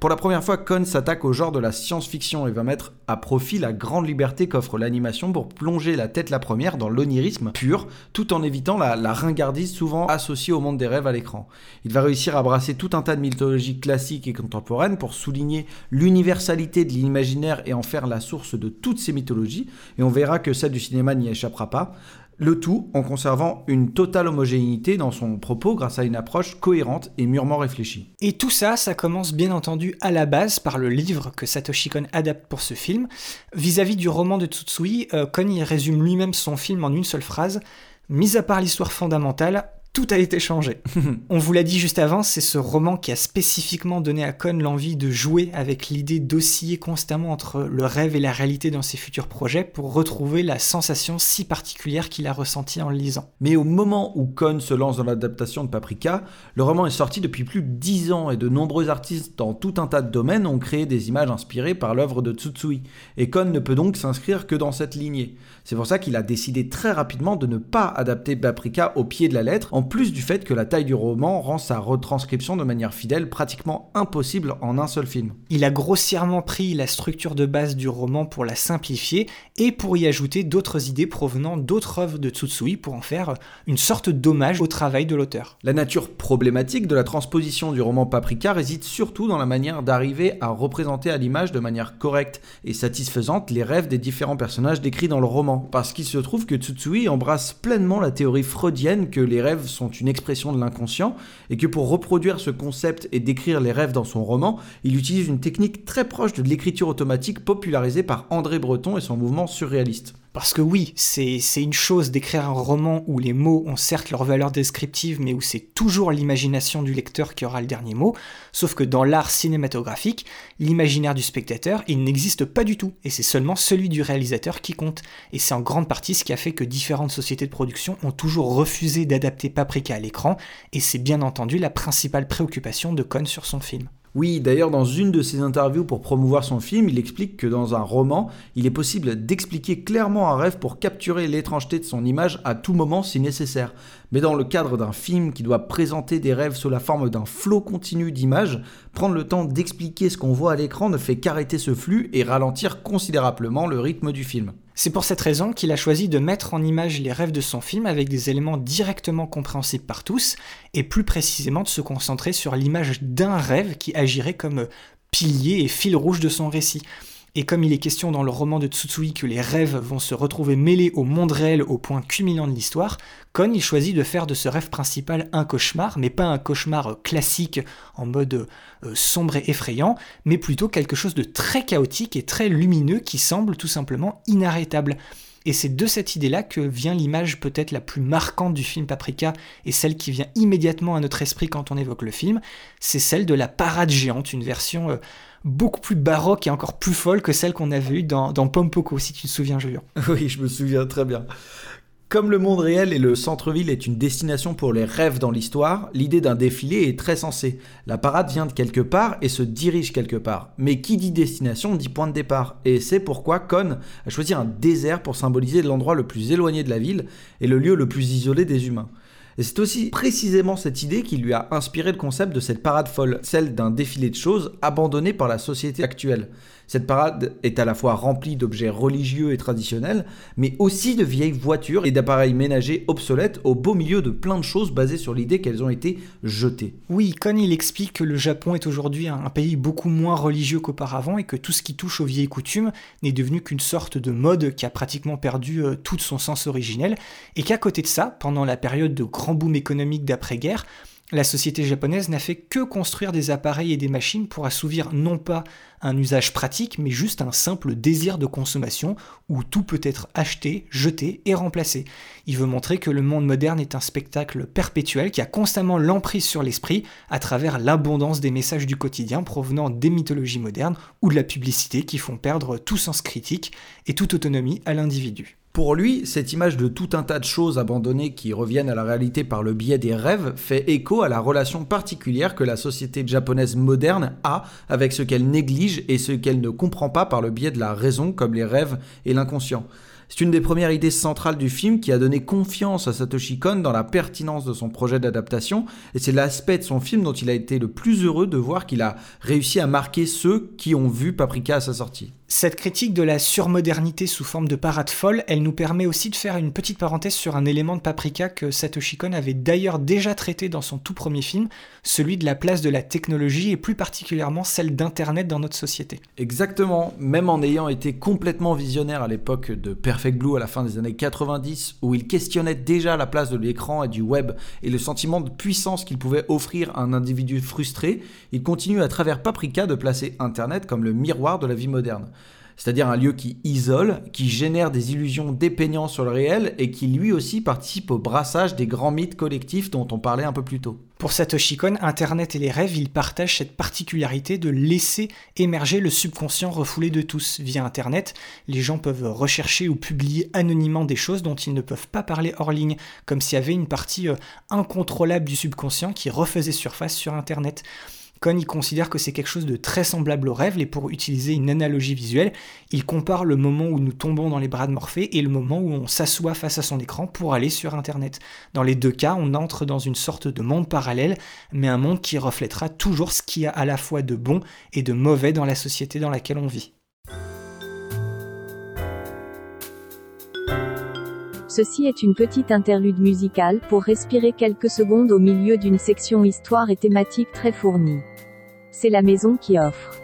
Pour la première fois, Cohn s'attaque au genre de la science-fiction et va mettre à profit la grande liberté qu'offre l'animation pour plonger la tête la première dans l'onirisme pur, tout en évitant la, la, ringardise souvent associée au monde des rêves à l'écran. Il va réussir à brasser tout un tas de mythologies classiques et contemporaines pour souligner l'universalité de l'imaginaire et en faire la source de toutes ces mythologies, et on verra que celle du cinéma n'y échappera pas le tout en conservant une totale homogénéité dans son propos grâce à une approche cohérente et mûrement réfléchie. Et tout ça, ça commence bien entendu à la base par le livre que Satoshi Kon adapte pour ce film. Vis-à-vis du roman de Tsutsui, euh, Kon y résume lui-même son film en une seule phrase. Mis à part l'histoire fondamentale, tout a été changé. On vous l'a dit juste avant, c'est ce roman qui a spécifiquement donné à Cohn l'envie de jouer avec l'idée d'osciller constamment entre le rêve et la réalité dans ses futurs projets pour retrouver la sensation si particulière qu'il a ressentie en le lisant. Mais au moment où Cohn se lance dans l'adaptation de Paprika, le roman est sorti depuis plus de 10 ans et de nombreux artistes dans tout un tas de domaines ont créé des images inspirées par l'œuvre de Tsutsui. Et Cohn ne peut donc s'inscrire que dans cette lignée. C'est pour ça qu'il a décidé très rapidement de ne pas adapter Paprika au pied de la lettre, en plus du fait que la taille du roman rend sa retranscription de manière fidèle pratiquement impossible en un seul film. Il a grossièrement pris la structure de base du roman pour la simplifier et pour y ajouter d'autres idées provenant d'autres œuvres de Tsutsui pour en faire une sorte d'hommage au travail de l'auteur. La nature problématique de la transposition du roman Paprika réside surtout dans la manière d'arriver à représenter à l'image de manière correcte et satisfaisante les rêves des différents personnages décrits dans le roman parce qu'il se trouve que Tsutsui embrasse pleinement la théorie freudienne que les rêves sont une expression de l'inconscient, et que pour reproduire ce concept et décrire les rêves dans son roman, il utilise une technique très proche de l'écriture automatique popularisée par André Breton et son mouvement surréaliste. Parce que oui, c'est une chose d'écrire un roman où les mots ont certes leur valeur descriptive, mais où c'est toujours l'imagination du lecteur qui aura le dernier mot, sauf que dans l'art cinématographique, l'imaginaire du spectateur, il n'existe pas du tout, et c'est seulement celui du réalisateur qui compte. Et c'est en grande partie ce qui a fait que différentes sociétés de production ont toujours refusé d'adapter Paprika à l'écran, et c'est bien entendu la principale préoccupation de Cohn sur son film. Oui, d'ailleurs, dans une de ses interviews pour promouvoir son film, il explique que dans un roman, il est possible d'expliquer clairement un rêve pour capturer l'étrangeté de son image à tout moment si nécessaire. Mais dans le cadre d'un film qui doit présenter des rêves sous la forme d'un flot continu d'images, prendre le temps d'expliquer ce qu'on voit à l'écran ne fait qu'arrêter ce flux et ralentir considérablement le rythme du film. C'est pour cette raison qu'il a choisi de mettre en image les rêves de son film avec des éléments directement compréhensibles par tous, et plus précisément de se concentrer sur l'image d'un rêve qui agirait comme pilier et fil rouge de son récit. Et comme il est question dans le roman de Tsutsui que les rêves vont se retrouver mêlés au monde réel au point culminant de l'histoire, Kon il choisit de faire de ce rêve principal un cauchemar, mais pas un cauchemar classique en mode euh, sombre et effrayant, mais plutôt quelque chose de très chaotique et très lumineux qui semble tout simplement inarrêtable. Et c'est de cette idée-là que vient l'image peut-être la plus marquante du film Paprika et celle qui vient immédiatement à notre esprit quand on évoque le film, c'est celle de la parade géante, une version euh, beaucoup plus baroque et encore plus folle que celle qu'on avait eue dans, dans Pompoko, si tu te souviens, Julien. Oui, je me souviens très bien. Comme le monde réel et le centre-ville est une destination pour les rêves dans l'histoire, l'idée d'un défilé est très sensée. La parade vient de quelque part et se dirige quelque part. Mais qui dit destination dit point de départ. Et c'est pourquoi Con a choisi un désert pour symboliser l'endroit le plus éloigné de la ville et le lieu le plus isolé des humains. Et c'est aussi précisément cette idée qui lui a inspiré le concept de cette parade folle, celle d'un défilé de choses abandonné par la société actuelle. Cette parade est à la fois remplie d'objets religieux et traditionnels, mais aussi de vieilles voitures et d'appareils ménagers obsolètes au beau milieu de plein de choses basées sur l'idée qu'elles ont été jetées. Oui, Kon il explique que le Japon est aujourd'hui un pays beaucoup moins religieux qu'auparavant et que tout ce qui touche aux vieilles coutumes n'est devenu qu'une sorte de mode qui a pratiquement perdu euh, tout son sens originel et qu'à côté de ça, pendant la période de grand boom économique d'après-guerre, la société japonaise n'a fait que construire des appareils et des machines pour assouvir non pas un usage pratique, mais juste un simple désir de consommation où tout peut être acheté, jeté et remplacé. Il veut montrer que le monde moderne est un spectacle perpétuel qui a constamment l'emprise sur l'esprit à travers l'abondance des messages du quotidien provenant des mythologies modernes ou de la publicité qui font perdre tout sens critique et toute autonomie à l'individu. Pour lui, cette image de tout un tas de choses abandonnées qui reviennent à la réalité par le biais des rêves fait écho à la relation particulière que la société japonaise moderne a avec ce qu'elle néglige et ce qu'elle ne comprend pas par le biais de la raison comme les rêves et l'inconscient. C'est une des premières idées centrales du film qui a donné confiance à Satoshi Kon dans la pertinence de son projet d'adaptation, et c'est l'aspect de son film dont il a été le plus heureux de voir qu'il a réussi à marquer ceux qui ont vu Paprika à sa sortie. Cette critique de la surmodernité sous forme de parade folle, elle nous permet aussi de faire une petite parenthèse sur un élément de Paprika que Satoshi Kon avait d'ailleurs déjà traité dans son tout premier film, celui de la place de la technologie et plus particulièrement celle d'Internet dans notre société. Exactement, même en ayant été complètement visionnaire à l'époque de Perfect Blue à la fin des années 90, où il questionnait déjà la place de l'écran et du web et le sentiment de puissance qu'il pouvait offrir à un individu frustré, il continue à travers Paprika de placer Internet comme le miroir de la vie moderne c'est-à-dire un lieu qui isole, qui génère des illusions dépeignant sur le réel et qui lui aussi participe au brassage des grands mythes collectifs dont on parlait un peu plus tôt. Pour Satoshi Kon, Internet et les rêves, ils partagent cette particularité de laisser émerger le subconscient refoulé de tous. Via Internet, les gens peuvent rechercher ou publier anonymement des choses dont ils ne peuvent pas parler hors ligne, comme s'il y avait une partie euh, incontrôlable du subconscient qui refaisait surface sur Internet. Con il considère que c'est quelque chose de très semblable au rêve, et pour utiliser une analogie visuelle, il compare le moment où nous tombons dans les bras de Morphée et le moment où on s'assoit face à son écran pour aller sur Internet. Dans les deux cas, on entre dans une sorte de monde parallèle, mais un monde qui reflètera toujours ce qu'il y a à la fois de bon et de mauvais dans la société dans laquelle on vit. Ceci est une petite interlude musicale pour respirer quelques secondes au milieu d'une section histoire et thématique très fournie. C'est la maison qui offre.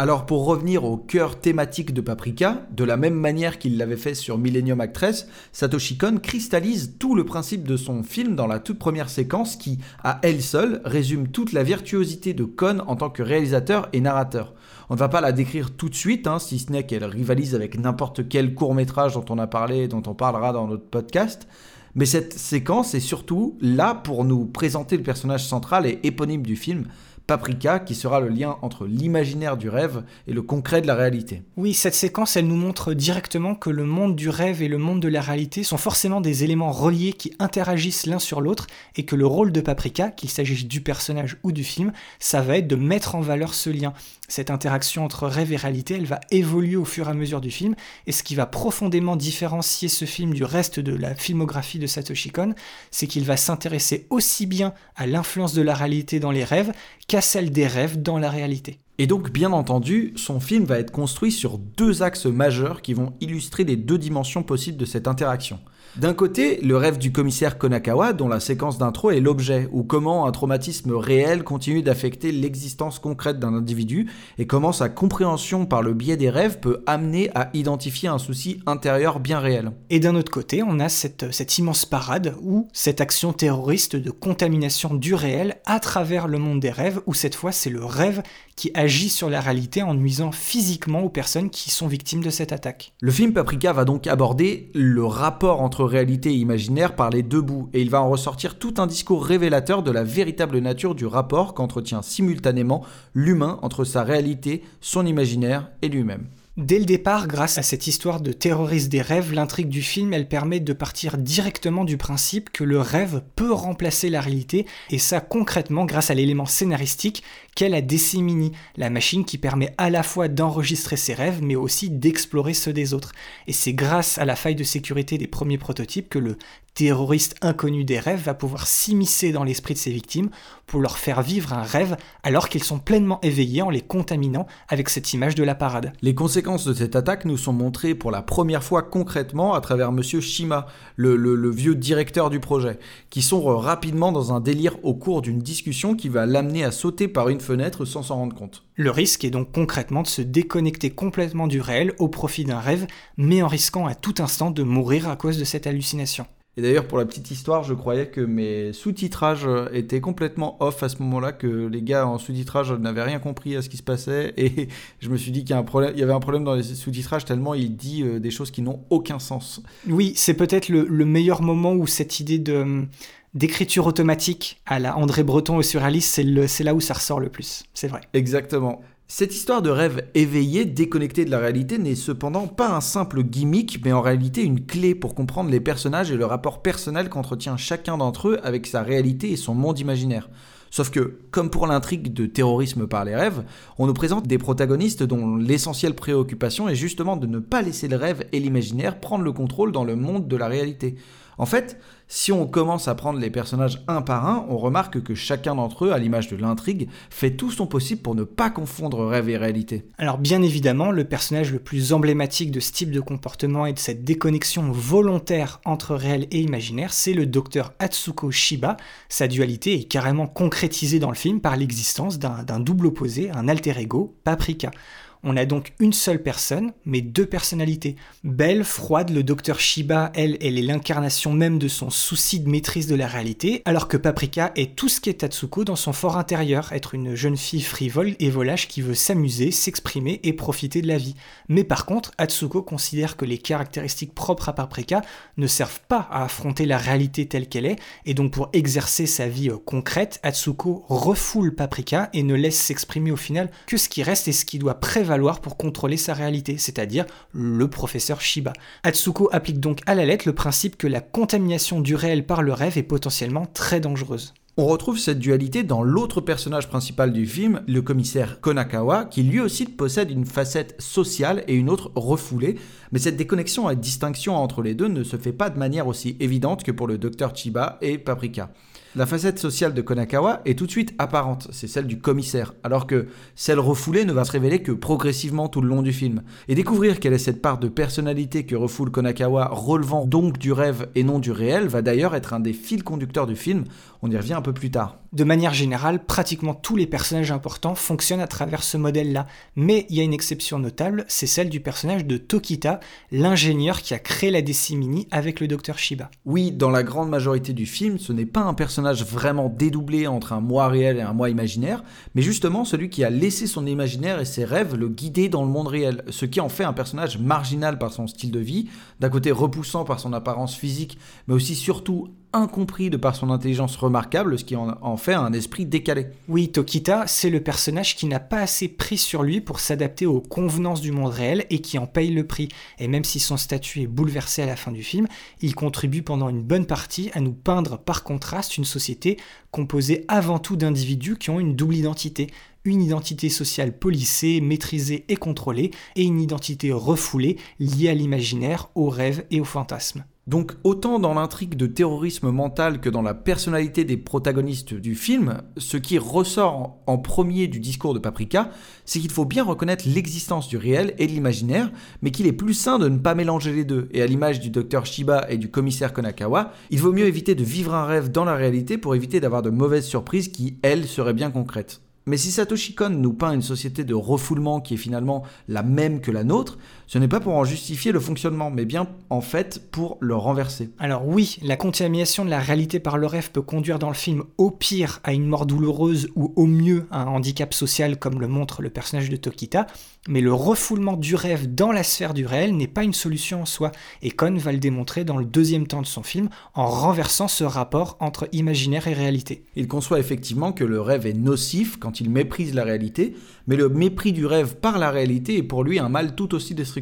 Alors pour revenir au cœur thématique de Paprika, de la même manière qu'il l'avait fait sur Millennium Actress, Satoshi Kon cristallise tout le principe de son film dans la toute première séquence qui, à elle seule, résume toute la virtuosité de Kon en tant que réalisateur et narrateur. On ne va pas la décrire tout de suite, hein, si ce n'est qu'elle rivalise avec n'importe quel court métrage dont on a parlé, dont on parlera dans notre podcast. Mais cette séquence est surtout là pour nous présenter le personnage central et éponyme du film, Paprika, qui sera le lien entre l'imaginaire du rêve et le concret de la réalité. Oui, cette séquence, elle nous montre directement que le monde du rêve et le monde de la réalité sont forcément des éléments reliés qui interagissent l'un sur l'autre, et que le rôle de Paprika, qu'il s'agisse du personnage ou du film, ça va être de mettre en valeur ce lien. Cette interaction entre rêve et réalité, elle va évoluer au fur et à mesure du film, et ce qui va profondément différencier ce film du reste de la filmographie de Satoshi Kon, c'est qu'il va s'intéresser aussi bien à l'influence de la réalité dans les rêves qu'à celle des rêves dans la réalité. Et donc, bien entendu, son film va être construit sur deux axes majeurs qui vont illustrer les deux dimensions possibles de cette interaction. D'un côté, le rêve du commissaire Konakawa, dont la séquence d'intro est l'objet, ou comment un traumatisme réel continue d'affecter l'existence concrète d'un individu, et comment sa compréhension par le biais des rêves peut amener à identifier un souci intérieur bien réel. Et d'un autre côté, on a cette, immense parade, ou cette action terroriste de contamination du réel à travers le monde des rêves, où cette fois c'est le rêve qui agit sur la réalité en nuisant physiquement aux personnes qui sont victimes de cette attaque. Le film Paprika va donc aborder le rapport entre réalité et imaginaire par les deux bouts, et il va en ressortir tout un discours révélateur de la véritable nature du rapport qu'entretient simultanément l'humain entre sa réalité, son imaginaire et lui-même. Dès le départ, grâce à cette histoire de terroriste des rêves, l'intrigue du film, elle permet de partir directement du principe que le rêve peut remplacer la réalité, et ça concrètement grâce à l'élément scénaristique qu'est la Decimini, la machine qui permet à la fois d'enregistrer ses rêves, mais aussi d'explorer ceux des autres. Et c'est grâce à la faille de sécurité des premiers prototypes que le terroriste inconnu des rêves va pouvoir s'immiscer dans l'esprit de ses victimes pour leur faire vivre un rêve alors qu'ils sont pleinement éveillés en les contaminant avec cette image de la parade. Les conséquences de cette attaque nous sont montrées pour la première fois concrètement à travers Monsieur Shima, le, le vieux directeur du projet, qui sombre rapidement dans un délire au cours d'une discussion qui va l'amener à sauter par une fenêtre sans s'en rendre compte. Le risque est donc concrètement de se déconnecter complètement du réel au profit d'un rêve, mais en risquant à tout instant de mourir à cause de cette hallucination. Et d'ailleurs, pour la petite histoire, je croyais que mes sous-titrages étaient complètement off à ce moment-là, que les gars en sous-titrage n'avaient rien compris à ce qui se passait. Et je me suis dit qu'il y, avait un problème dans les sous-titrages tellement il dit euh, des choses qui n'ont aucun sens. Oui, c'est peut-être le, meilleur moment où cette idée de d'écriture automatique à la André Breton au surréaliste, c'est là où ça ressort le plus. C'est vrai. Exactement. Cette histoire de rêve éveillé, déconnecté de la réalité, n'est cependant pas un simple gimmick, mais en réalité une clé pour comprendre les personnages et le rapport personnel qu'entretient chacun d'entre eux avec sa réalité et son monde imaginaire. Sauf que, comme pour l'intrigue de terrorisme par les rêves, on nous présente des protagonistes dont l'essentielle préoccupation est justement de ne pas laisser le rêve et l'imaginaire prendre le contrôle dans le monde de la réalité. En fait, si on commence à prendre les personnages un par un, on remarque que chacun d'entre eux, à l'image de l'intrigue, fait tout son possible pour ne pas confondre rêve et réalité. Alors bien évidemment, le personnage le plus emblématique de ce type de comportement et de cette déconnexion volontaire entre réel et imaginaire, c'est le docteur Atsuko Shiba. Sa dualité est carrément concrétisée dans le film par l'existence d'un double opposé, un alter ego, Paprika. On a donc une seule personne, mais deux personnalités. Belle, froide, le docteur Shiba, elle, elle est l'incarnation même de son souci de maîtrise de la réalité, alors que Paprika est tout ce qu'est Tatsuko dans son fort intérieur, être une jeune fille frivole et volage qui veut s'amuser, s'exprimer et profiter de la vie. Mais par contre, Atsuko considère que les caractéristiques propres à Paprika ne servent pas à affronter la réalité telle qu'elle est, et donc pour exercer sa vie euh, concrète, Atsuko refoule Paprika et ne laisse s'exprimer au final que ce qui reste et ce qui doit prévaloir pour contrôler sa réalité, c'est-à-dire le professeur Shiba. Atsuko applique donc à la lettre le principe que la contamination du réel par le rêve est potentiellement très dangereuse. On retrouve cette dualité dans l'autre personnage principal du film, le commissaire Konakawa, qui lui aussi possède une facette sociale et une autre refoulée, mais cette déconnexion et distinction entre les deux ne se fait pas de manière aussi évidente que pour le docteur Chiba et Paprika. La facette sociale de Konakawa est tout de suite apparente, c'est celle du commissaire, alors que celle refoulée ne va se révéler que progressivement tout le long du film. Et découvrir quelle est cette part de personnalité que refoule Konakawa, relevant donc du rêve et non du réel, va d'ailleurs être un des fils conducteurs du film, on y revient un peu plus tard. De manière générale, pratiquement tous les personnages importants fonctionnent à travers ce modèle-là, mais il y a une exception notable, c'est celle du personnage de Tokita, l'ingénieur qui a créé la Decimini avec le docteur Shiba. Oui, dans la grande majorité du film, ce n'est pas un personnage vraiment dédoublé entre un moi réel et un moi imaginaire, mais justement celui qui a laissé son imaginaire et ses rêves le guider dans le monde réel, ce qui en fait un personnage marginal par son style de vie, d'un côté repoussant par son apparence physique, mais aussi surtout incompris de par son intelligence remarquable, ce qui en, fait un esprit décalé. Oui, Tokita, c'est le personnage qui n'a pas assez pris sur lui pour s'adapter aux convenances du monde réel et qui en paye le prix. Et même si son statut est bouleversé à la fin du film, il contribue pendant une bonne partie à nous peindre par contraste une société composée avant tout d'individus qui ont une double identité, une identité sociale polissée, maîtrisée et contrôlée, et une identité refoulée liée à l'imaginaire, aux rêves et aux fantasmes. Donc autant dans l'intrigue de terrorisme mental que dans la personnalité des protagonistes du film, ce qui ressort en premier du discours de Paprika, c'est qu'il faut bien reconnaître l'existence du réel et de l'imaginaire, mais qu'il est plus sain de ne pas mélanger les deux. Et à l'image du docteur Shiba et du commissaire Konakawa, il vaut mieux éviter de vivre un rêve dans la réalité pour éviter d'avoir de mauvaises surprises qui, elles, seraient bien concrètes. Mais si Satoshi Kon nous peint une société de refoulement qui est finalement la même que la nôtre, ce n'est pas pour en justifier le fonctionnement, mais bien en fait pour le renverser. Alors oui, la contamination de la réalité par le rêve peut conduire dans le film au pire à une mort douloureuse ou au mieux à un handicap social comme le montre le personnage de Tokita, mais le refoulement du rêve dans la sphère du réel n'est pas une solution en soi, et Kon va le démontrer dans le deuxième temps de son film en renversant ce rapport entre imaginaire et réalité. Il conçoit effectivement que le rêve est nocif quand il méprise la réalité, mais le mépris du rêve par la réalité est pour lui un mal tout aussi destructeur.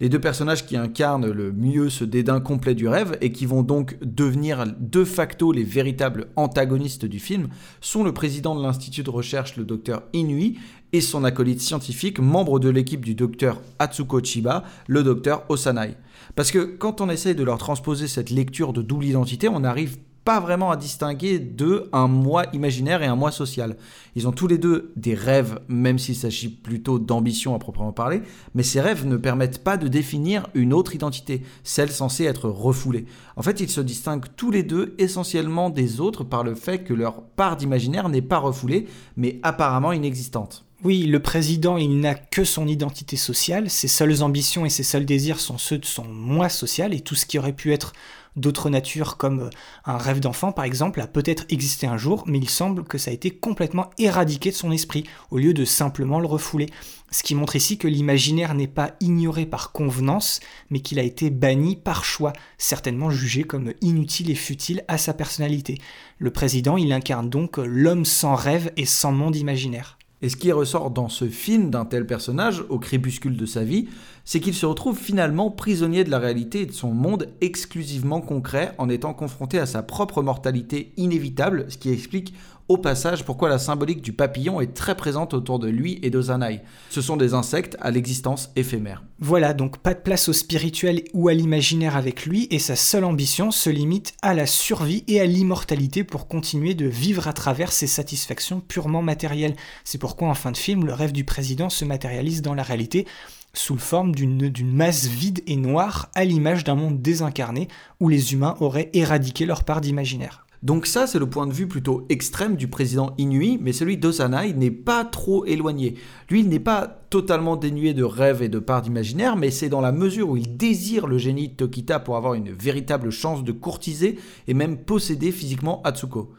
Les deux personnages qui incarnent le mieux ce dédain complet du rêve et qui vont donc devenir de facto les véritables antagonistes du film sont le président de l'institut de recherche, le docteur Inui, et son acolyte scientifique, membre de l'équipe du docteur Atsuko Chiba, le docteur Osanai. Parce que quand on essaye de leur transposer cette lecture de double identité, on arrive pas vraiment à distinguer de un moi imaginaire et un moi social. Ils ont tous les deux des rêves, même s'il s'agit plutôt d'ambition à proprement parler, mais ces rêves ne permettent pas de définir une autre identité, celle censée être refoulée. En fait, ils se distinguent tous les deux essentiellement des autres par le fait que leur part d'imaginaire n'est pas refoulée, mais apparemment inexistante. Oui, le président, il n'a que son identité sociale, ses seules ambitions et ses seuls désirs sont ceux de son moi social, et tout ce qui aurait pu être d'autres natures comme un rêve d'enfant par exemple a peut-être existé un jour, mais il semble que ça a été complètement éradiqué de son esprit, au lieu de simplement le refouler. Ce qui montre ici que l'imaginaire n'est pas ignoré par convenance, mais qu'il a été banni par choix, certainement jugé comme inutile et futile à sa personnalité. Le président, il incarne donc l'homme sans rêve et sans monde imaginaire. Et ce qui ressort dans ce film d'un tel personnage, au crépuscule de sa vie, c'est qu'il se retrouve finalement prisonnier de la réalité et de son monde exclusivement concret en étant confronté à sa propre mortalité inévitable, ce qui explique au passage pourquoi la symbolique du papillon est très présente autour de lui et d'Ozanaï. Ce sont des insectes à l'existence éphémère. Voilà, donc pas de place au spirituel ou à l'imaginaire avec lui, et sa seule ambition se limite à la survie et à l'immortalité pour continuer de vivre à travers ses satisfactions purement matérielles. C'est pourquoi en fin de film, le rêve du président se matérialise dans la réalité sous forme d'une masse vide et noire à l'image d'un monde désincarné où les humains auraient éradiqué leur part d'imaginaire. Donc ça, c'est le point de vue plutôt extrême du président Inui, mais celui d'Osanai n'est pas trop éloigné. Lui, il n'est pas totalement dénué de rêves et de part d'imaginaire, mais c'est dans la mesure où il désire le génie de Tokita pour avoir une véritable chance de courtiser et même posséder physiquement Atsuko.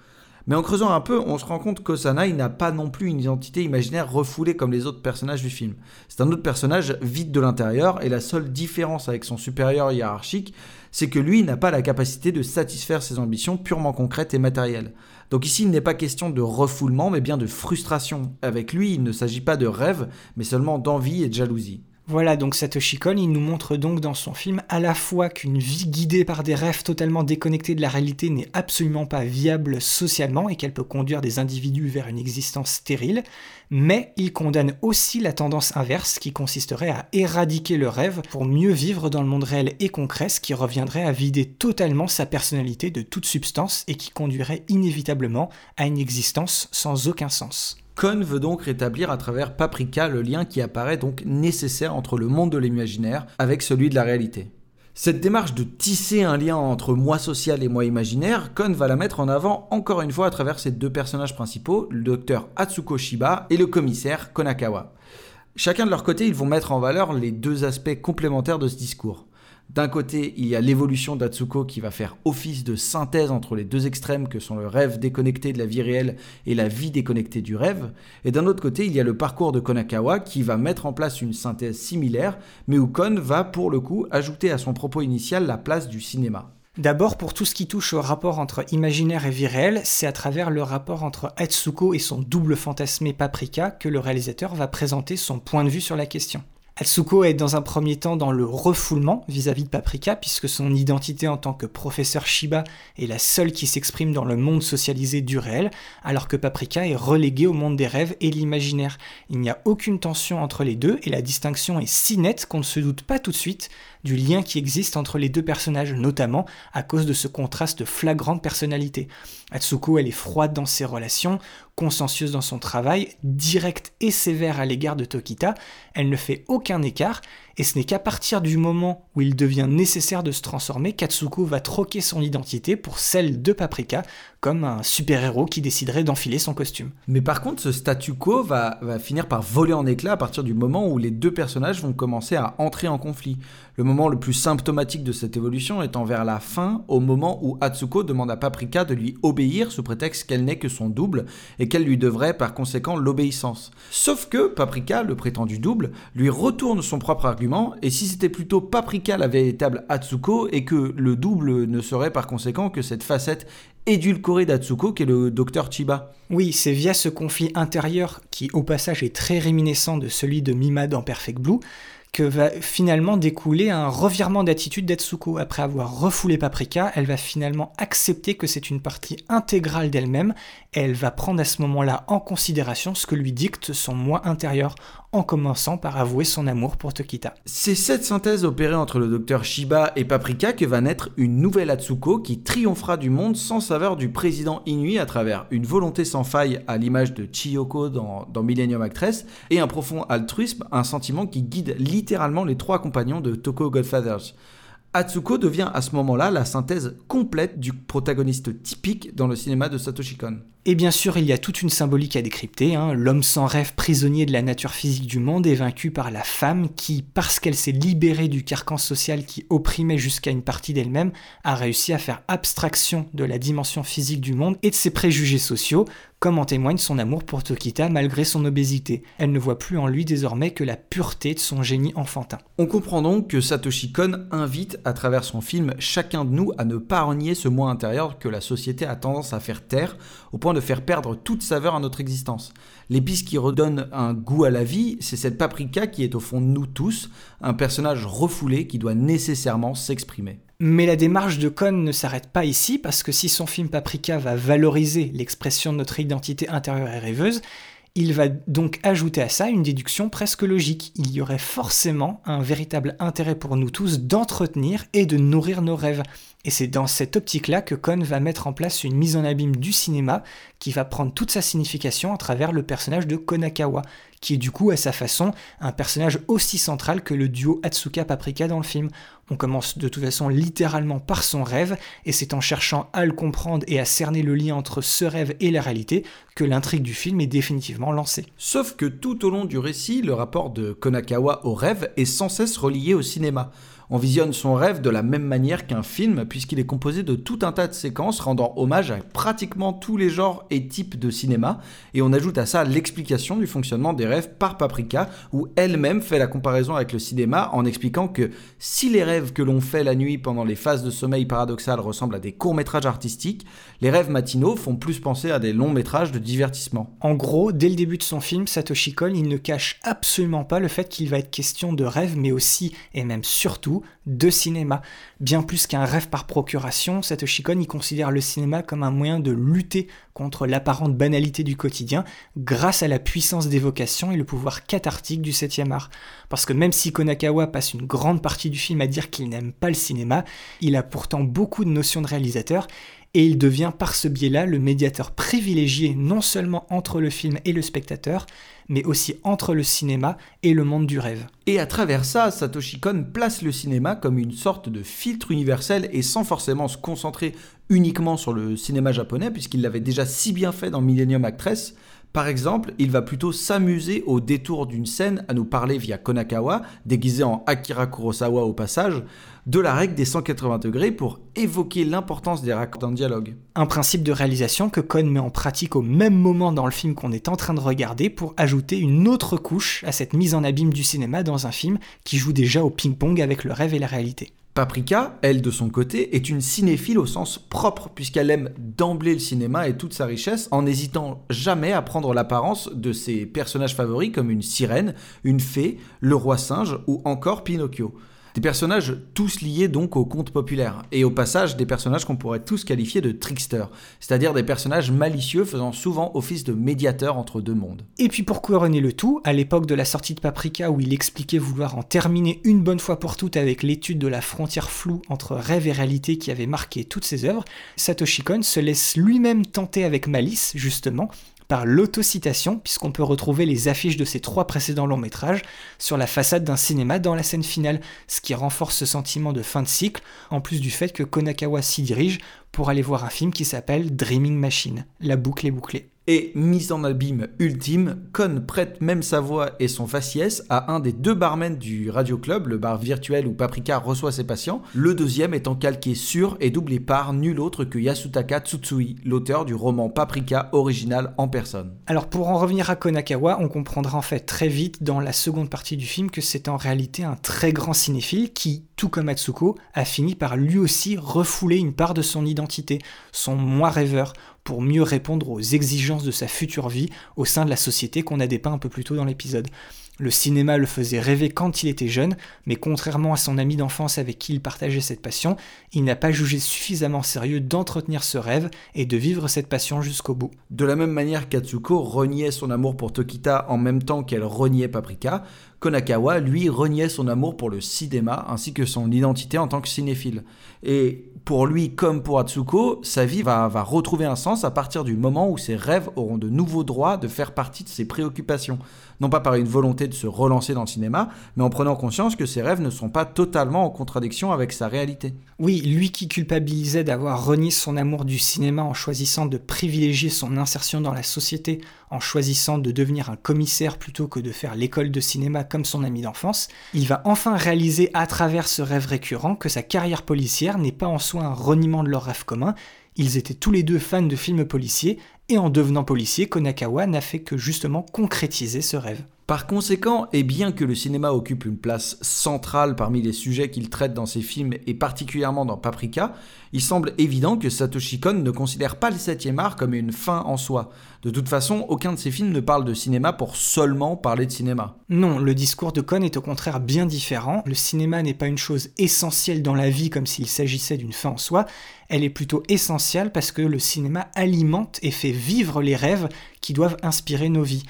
Mais en creusant un peu, on se rend compte qu'Osanai n'a pas non plus une identité imaginaire refoulée comme les autres personnages du film. C'est un autre personnage vide de l'intérieur, et la seule différence avec son supérieur hiérarchique, c'est que lui n'a pas la capacité de satisfaire ses ambitions purement concrètes et matérielles. Donc ici, il n'est pas question de refoulement, mais bien de frustration. Avec lui, il ne s'agit pas de rêve, mais seulement d'envie et de jalousie. Voilà, donc Satoshi Kon, il nous montre donc dans son film à la fois qu'une vie guidée par des rêves totalement déconnectés de la réalité n'est absolument pas viable socialement et qu'elle peut conduire des individus vers une existence stérile, mais il condamne aussi la tendance inverse qui consisterait à éradiquer le rêve pour mieux vivre dans le monde réel et concret, ce qui reviendrait à vider totalement sa personnalité de toute substance et qui conduirait inévitablement à une existence sans aucun sens. Kohn veut donc rétablir à travers Paprika le lien qui apparaît donc nécessaire entre le monde de l'imaginaire avec celui de la réalité. Cette démarche de tisser un lien entre moi social et moi imaginaire, Kohn va la mettre en avant encore une fois à travers ses deux personnages principaux, le docteur Atsuko Shiba et le commissaire Konakawa. Chacun de leur côté, ils vont mettre en valeur les deux aspects complémentaires de ce discours. D'un côté, il y a l'évolution d'Atsuko qui va faire office de synthèse entre les deux extrêmes que sont le rêve déconnecté de la vie réelle et la vie déconnectée du rêve. Et d'un autre côté, il y a le parcours de Konakawa qui va mettre en place une synthèse similaire, mais où Kon va pour le coup ajouter à son propos initial la place du cinéma. D'abord, pour tout ce qui touche au rapport entre imaginaire et vie réelle, c'est à travers le rapport entre Atsuko et son double fantasmé Paprika que le réalisateur va présenter son point de vue sur la question. Atsuko est dans un premier temps dans le refoulement vis-à-vis de Paprika, puisque son identité en tant que professeur Shiba est la seule qui s'exprime dans le monde socialisé du réel, alors que Paprika est relégué au monde des rêves et l'imaginaire. Il n'y a aucune tension entre les deux, et la distinction est si nette qu'on ne se doute pas tout de suite du lien qui existe entre les deux personnages, notamment à cause de ce contraste flagrant de personnalité. Atsuko, elle est froide dans ses relations, consciencieuse dans son travail, directe et sévère à l'égard de Tokita, elle ne fait aucun écart, et ce n'est qu'à partir du moment où il devient nécessaire de se transformer qu'Atsuko va troquer son identité pour celle de Paprika, comme un super-héros qui déciderait d'enfiler son costume. Mais par contre, ce statu quo va, va finir par voler en éclats à partir du moment où les deux personnages vont commencer à entrer en conflit. Le moment le plus symptomatique de cette évolution étant vers la fin, au moment où Atsuko demande à Paprika de lui obéir sous prétexte qu'elle n'est que son double et qu'elle lui devrait par conséquent l'obéissance. Sauf que Paprika, le prétendu double, lui retourne son propre argument et si c'était plutôt Paprika la véritable Atsuko et que le double ne serait par conséquent que cette facette édulcorée d'Atsuko qu'est le docteur Chiba. Oui, c'est via ce conflit intérieur qui au passage est très réminiscent de celui de Mima dans Perfect Blue que va finalement découler un revirement d'attitude d'Atsuko. Après avoir refoulé Paprika, elle va finalement accepter que c'est une partie intégrale d'elle-même elle va prendre à ce moment-là en considération ce que lui dicte son moi intérieur, en commençant par avouer son amour pour Tokita. C'est cette synthèse opérée entre le docteur Shiba et Paprika que va naître une nouvelle Atsuko qui triomphera du monde sans saveur du président Inui à travers une volonté sans faille à l'image de Chiyoko dans, dans Millennium Actress et un profond altruisme, un sentiment qui guide littéralement les trois compagnons de Toko Godfathers. Atsuko devient à ce moment-là la synthèse complète du protagoniste typique dans le cinéma de Satoshi Kon. Et bien sûr, il y a toute une symbolique à décrypter. hein. L'homme sans rêve, prisonnier de la nature physique du monde, est vaincu par la femme qui, parce qu'elle s'est libérée du carcan social qui opprimait jusqu'à une partie d'elle-même, a réussi à faire abstraction de la dimension physique du monde et de ses préjugés sociaux, comme en témoigne son amour pour Tokita malgré son obésité. Elle ne voit plus en lui désormais que la pureté de son génie enfantin. On comprend donc que Satoshi Kon invite à travers son film chacun de nous à ne pas renier ce moi intérieur que la société a tendance à faire taire au point de faire perdre toute saveur à notre existence. L'épice qui redonne un goût à la vie, c'est cette paprika qui est au fond de nous tous, un personnage refoulé qui doit nécessairement s'exprimer. Mais la démarche de Cohn ne s'arrête pas ici, parce que si son film Paprika va valoriser l'expression de notre identité intérieure et rêveuse, il va donc ajouter à ça une déduction presque logique. Il y aurait forcément un véritable intérêt pour nous tous d'entretenir et de nourrir nos rêves. Et c'est dans cette optique-là que Cohn va mettre en place une mise en abîme du cinéma qui va prendre toute sa signification à travers le personnage de Konakawa, qui est du coup à sa façon un personnage aussi central que le duo Atsuka-Paprika dans le film. On commence de toute façon littéralement par son rêve, et c'est en cherchant à le comprendre et à cerner le lien entre ce rêve et la réalité que l'intrigue du film est définitivement lancée. Sauf que tout au long du récit, le rapport de Konakawa au rêve est sans cesse relié au cinéma. On visionne son rêve de la même manière qu'un film, puisqu'il est composé de tout un tas de séquences rendant hommage à pratiquement tous les genres et types de cinéma, et on ajoute à ça l'explication du fonctionnement des rêves par Paprika, où elle-même fait la comparaison avec le cinéma en expliquant que si les rêves que l'on fait la nuit pendant les phases de sommeil paradoxal ressemblent à des courts-métrages artistiques, les rêves matinaux font plus penser à des longs-métrages de divertissement. En gros, dès le début de son film, Satoshi Kon, il ne cache absolument pas le fait qu'il va être question de rêve, mais aussi, et même surtout, de cinéma. Bien plus qu'un rêve par procuration, Satoshi Kon y considère le cinéma comme un moyen de lutter contre l'apparente banalité du quotidien grâce à la puissance d'évocation et le pouvoir cathartique du 7 art. Parce que même si Konakawa passe une grande partie du film à dire qu'il n'aime pas le cinéma, il a pourtant beaucoup de notions de réalisateur et il devient par ce biais-là le médiateur privilégié non seulement entre le film et le spectateur, mais aussi entre le cinéma et le monde du rêve. Et à travers ça, Satoshi Kon place le cinéma comme une sorte de filtre universel et sans forcément se concentrer uniquement sur le cinéma japonais, puisqu'il l'avait déjà si bien fait dans Millennium Actress. Par exemple, il va plutôt s'amuser au détour d'une scène à nous parler via Konakawa, déguisé en Akira Kurosawa au passage, de la règle des 180 degrés pour évoquer l'importance des raccords d'un dialogue. Un principe de réalisation que Cohn met en pratique au même moment dans le film qu'on est en train de regarder pour ajouter une autre couche à cette mise en abîme du cinéma dans un film qui joue déjà au ping-pong avec le rêve et la réalité. Paprika, elle de son côté, est une cinéphile au sens propre, puisqu'elle aime d'emblée le cinéma et toute sa richesse, en n'hésitant jamais à prendre l'apparence de ses personnages favoris comme une sirène, une fée, le roi singe ou encore Pinocchio. Des personnages tous liés donc au conte populaire, et au passage des personnages qu'on pourrait tous qualifier de tricksters, c'est-à-dire des personnages malicieux faisant souvent office de médiateur entre deux mondes. Et puis pour couronner le tout, à l'époque de la sortie de Paprika où il expliquait vouloir en terminer une bonne fois pour toutes avec l'étude de la frontière floue entre rêve et réalité qui avait marqué toutes ses œuvres, Satoshi Kon se laisse lui-même tenter avec malice, justement, par l'autocitation, puisqu'on peut retrouver les affiches de ses trois précédents longs métrages sur la façade d'un cinéma dans la scène finale, ce qui renforce ce sentiment de fin de cycle, en plus du fait que Konakawa s'y dirige pour aller voir un film qui s'appelle Dreaming Machine, la boucle est bouclée. Et mise en abîme ultime, Con prête même sa voix et son faciès à un des deux barmen du Radio Club, le bar virtuel où Paprika reçoit ses patients, le deuxième étant calqué sur et doublé par nul autre que Yasutaka Tsutsui, l'auteur du roman Paprika original en personne. Alors pour en revenir à Konakawa, on comprendra en fait très vite dans la seconde partie du film que c'est en réalité un très grand cinéphile qui, tout comme Atsuko, a fini par lui aussi refouler une part de son identité, son moi rêveur, pour mieux répondre aux exigences de sa future vie au sein de la société qu'on a dépeint un peu plus tôt dans l'épisode. Le cinéma le faisait rêver quand il était jeune, mais contrairement à son ami d'enfance avec qui il partageait cette passion, il n'a pas jugé suffisamment sérieux d'entretenir ce rêve et de vivre cette passion jusqu'au bout. De la même manière qu'Atsuko reniait son amour pour Tokita en même temps qu'elle reniait Paprika, Konakawa, lui, reniait son amour pour le cinéma ainsi que son identité en tant que cinéphile. Et pour lui comme pour Atsuko, sa vie va, va retrouver un sens à partir du moment où ses rêves auront de nouveaux droits de faire partie de ses préoccupations. Non pas par une volonté de se relancer dans le cinéma, mais en prenant conscience que ses rêves ne sont pas totalement en contradiction avec sa réalité. Oui, lui qui culpabilisait d'avoir renié son amour du cinéma en choisissant de privilégier son insertion dans la société, en choisissant de devenir un commissaire plutôt que de faire l'école de cinéma comme son ami d'enfance, il va enfin réaliser à travers ce rêve récurrent que sa carrière policière n'est pas en soi un reniement de leur rêve commun, ils étaient tous les deux fans de films policiers, et en devenant policier, Konakawa n'a fait que justement concrétiser ce rêve. Par conséquent, et bien que le cinéma occupe une place centrale parmi les sujets qu'il traite dans ses films et particulièrement dans Paprika, il semble évident que Satoshi Kon ne considère pas le 7 art comme une fin en soi. De toute façon, aucun de ses films ne parle de cinéma pour seulement parler de cinéma. Non, le discours de Kon est au contraire bien différent. Le cinéma n'est pas une chose essentielle dans la vie comme s'il s'agissait d'une fin en soi, elle est plutôt essentielle parce que le cinéma alimente et fait vivre les rêves qui doivent inspirer nos vies.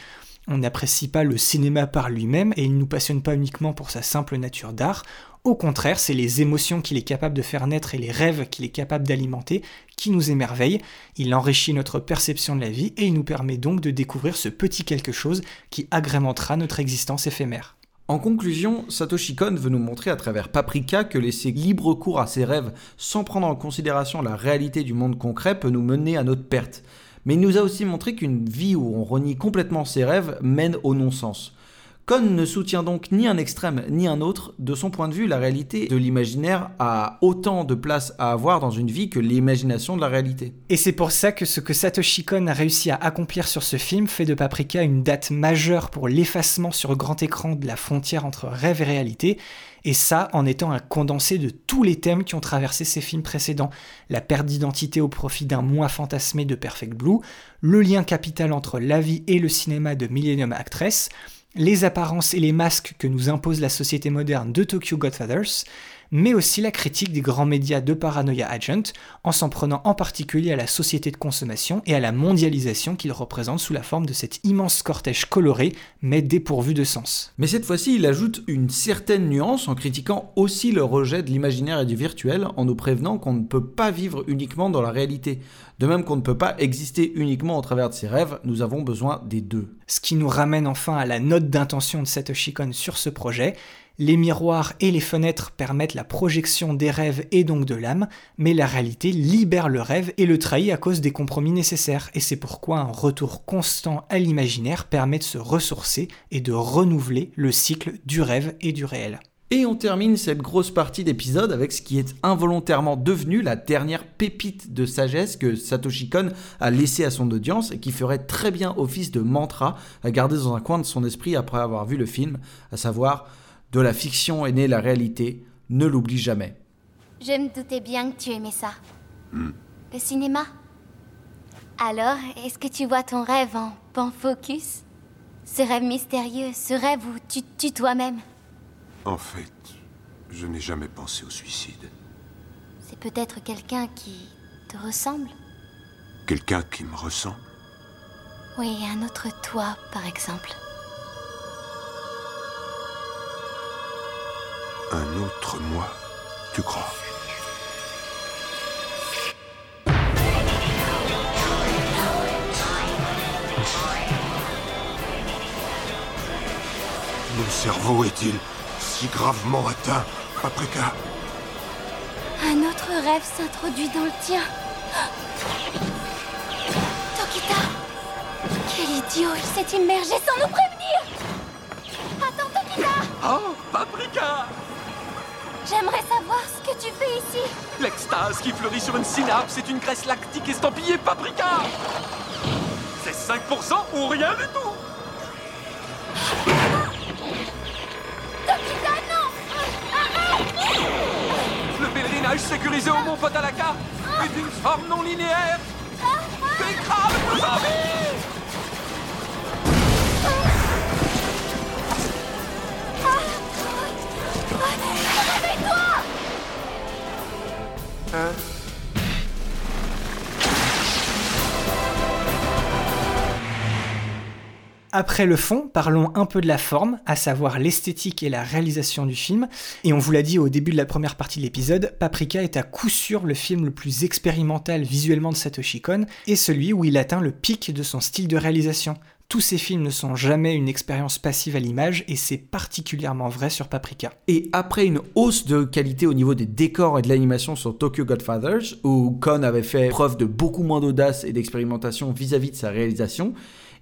On n'apprécie pas le cinéma par lui-même et il ne nous passionne pas uniquement pour sa simple nature d'art. Au contraire, c'est les émotions qu'il est capable de faire naître et les rêves qu'il est capable d'alimenter qui nous émerveillent. Il enrichit notre perception de la vie et il nous permet donc de découvrir ce petit quelque chose qui agrémentera notre existence éphémère. En conclusion, Satoshi Kon veut nous montrer à travers Paprika que laisser libre cours à ses rêves sans prendre en considération la réalité du monde concret peut nous mener à notre perte mais il nous a aussi montré qu'une vie où on renie complètement ses rêves mène au non-sens. Cohn ne soutient donc ni un extrême ni un autre. De son point de vue, la réalité de l'imaginaire a autant de place à avoir dans une vie que l'imagination de la réalité. Et c'est pour ça que ce que Satoshi Kon a réussi à accomplir sur ce film fait de Paprika une date majeure pour l'effacement sur grand écran de la frontière entre rêve et réalité, et ça en étant un condensé de tous les thèmes qui ont traversé ses films précédents. La perte d'identité au profit d'un moi fantasmé de Perfect Blue, le lien capital entre la vie et le cinéma de Millennium Actress, les apparences et les masques que nous impose la société moderne de Tokyo Godfathers, mais aussi la critique des grands médias de Paranoia Agent, en s'en prenant en particulier à la société de consommation et à la mondialisation qu'il représente sous la forme de cet immense cortège coloré, mais dépourvu de sens. Mais cette fois-ci, il ajoute une certaine nuance en critiquant aussi le rejet de l'imaginaire et du virtuel, en nous prévenant qu'on ne peut pas vivre uniquement dans la réalité. De même qu'on ne peut pas exister uniquement au travers de ses rêves, nous avons besoin des deux. Ce qui nous ramène enfin à la note d'intention de Satoshi Kon sur ce projet, les miroirs et les fenêtres permettent la projection des rêves et donc de l'âme, mais la réalité libère le rêve et le trahit à cause des compromis nécessaires, et c'est pourquoi un retour constant à l'imaginaire permet de se ressourcer et de renouveler le cycle du rêve et du réel. Et on termine cette grosse partie d'épisode avec ce qui est involontairement devenu la dernière pépite de sagesse que Satoshi Kon a laissé à son audience et qui ferait très bien office de mantra à garder dans un coin de son esprit après avoir vu le film, à savoir de la fiction est née la réalité, ne l'oublie jamais. Je me doutais bien que tu aimais ça. Le cinéma Alors, est-ce que tu vois ton rêve en pan focus? Ce rêve mystérieux, ce rêve où tu te tues toi-même? En fait, Je n'ai jamais pensé au suicide. C'est peut-être quelqu'un qui te ressemble? Quelqu'un qui me ressemble? Oui, un autre toi, par exemple. Un autre moi, tu crois? Mon cerveau est-il si gravement atteint, Paprika Un autre rêve s'introduit dans le tien. Tokita Quel idiot Il s'est immergé sans nous prévenir. Attends, Tokita. Oh, Paprika J'aimerais savoir ce que tu fais ici. L'extase qui fleurit sur une synapse est une graisse lactique estampillée Paprika. C'est 5% ou rien du tout. Tokita, non Le pèlerinage sécurisé au mont Potalaka est une forme non linéaire. Dégrade nos envies Après le fond, parlons un peu de la forme, à savoir l'esthétique et la réalisation du film. Et on vous l'a dit au début de la première partie de l'épisode, Paprika est à coup sûr le film le plus expérimental visuellement de Satoshi Kon et celui où il atteint le pic de son style de réalisation. Tous ces films ne sont jamais une expérience passive à l'image et c'est particulièrement vrai sur Paprika. Et après une hausse de qualité au niveau des décors et de l'animation sur Tokyo Godfathers, où Kon avait fait preuve de beaucoup moins d'audace et d'expérimentation vis-à-vis de sa réalisation,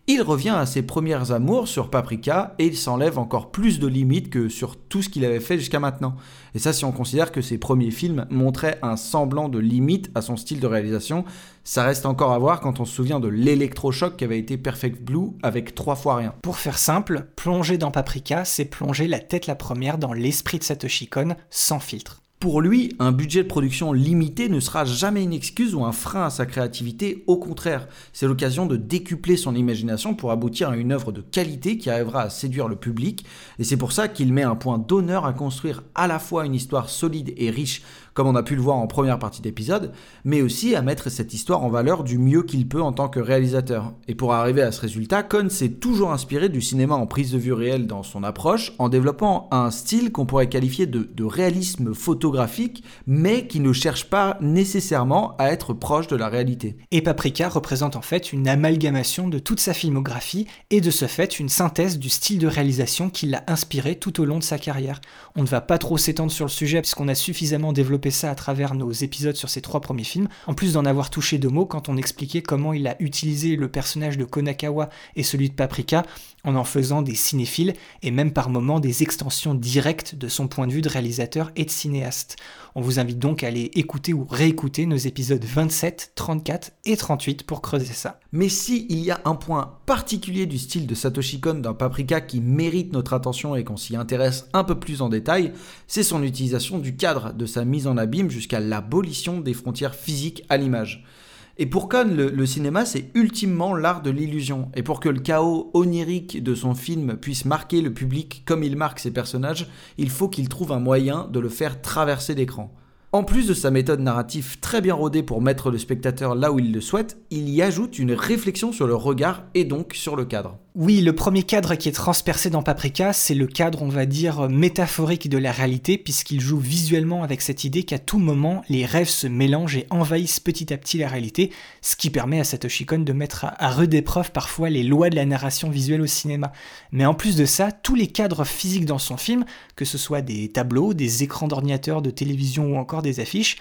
il revient à ses premières amours sur Paprika et il s'enlève encore plus de limites que sur tout ce qu'il avait fait jusqu'à maintenant. Et ça, si on considère que ses premiers films montraient un semblant de limite à son style de réalisation, ça reste encore à voir quand on se souvient de l'électrochoc qui avait été Perfect Blue avec trois fois rien. Pour faire simple, plonger dans Paprika, c'est plonger la tête la première dans l'esprit de Satoshi Kon sans filtre. Pour lui, un budget de production limité ne sera jamais une excuse ou un frein à sa créativité, au contraire, c'est l'occasion de décupler son imagination pour aboutir à une œuvre de qualité qui arrivera à séduire le public, et c'est pour ça qu'il met un point d'honneur à construire à la fois une histoire solide et riche, comme on a pu le voir en première partie d'épisode, mais aussi à mettre cette histoire en valeur du mieux qu'il peut en tant que réalisateur. Et pour arriver à ce résultat, Cohn s'est toujours inspiré du cinéma en prise de vue réelle dans son approche, en développant un style qu'on pourrait qualifier de, réalisme photographique, mais qui ne cherche pas nécessairement à être proche de la réalité. Et Paprika représente en fait une amalgamation de toute sa filmographie et de ce fait une synthèse du style de réalisation qui l'a inspiré tout au long de sa carrière. On ne va pas trop s'étendre sur le sujet puisqu'on a suffisamment développé ça à travers nos épisodes sur ses trois premiers films, en plus d'en avoir touché deux mots quand on expliquait comment il a utilisé le personnage de Konakawa et celui de Paprika en en faisant des cinéphiles et même par moments des extensions directes de son point de vue de réalisateur et de cinéaste. On vous invite donc à aller écouter ou réécouter nos épisodes 27, 34 et 38 pour creuser ça. Mais si il y a un point particulier du style de Satoshi Kon dans Paprika qui mérite notre attention et qu'on s'y intéresse un peu plus en détail, c'est son utilisation du cadre, de sa mise en abîme jusqu'à l'abolition des frontières physiques à l'image. Et pour le, le cinéma, c'est ultimement l'art de l'illusion. Et pour que le chaos onirique de son film puisse marquer le public comme il marque ses personnages, il faut qu'il trouve un moyen de le faire traverser l'écran. En plus de sa méthode narrative très bien rodée pour mettre le spectateur là où il le souhaite, il y ajoute une réflexion sur le regard et donc sur le cadre. Oui, le premier cadre qui est transpercé dans Paprika, c'est le cadre, on va dire, métaphorique de la réalité, puisqu'il joue visuellement avec cette idée qu'à tout moment, les rêves se mélangent et envahissent petit à petit la réalité, ce qui permet à Satoshi Kon de mettre à, à rude épreuve parfois les lois de la narration visuelle au cinéma. Mais en plus de ça, tous les cadres physiques dans son film, que ce soit des tableaux, des écrans d'ordinateur, de télévision ou encore des affiches,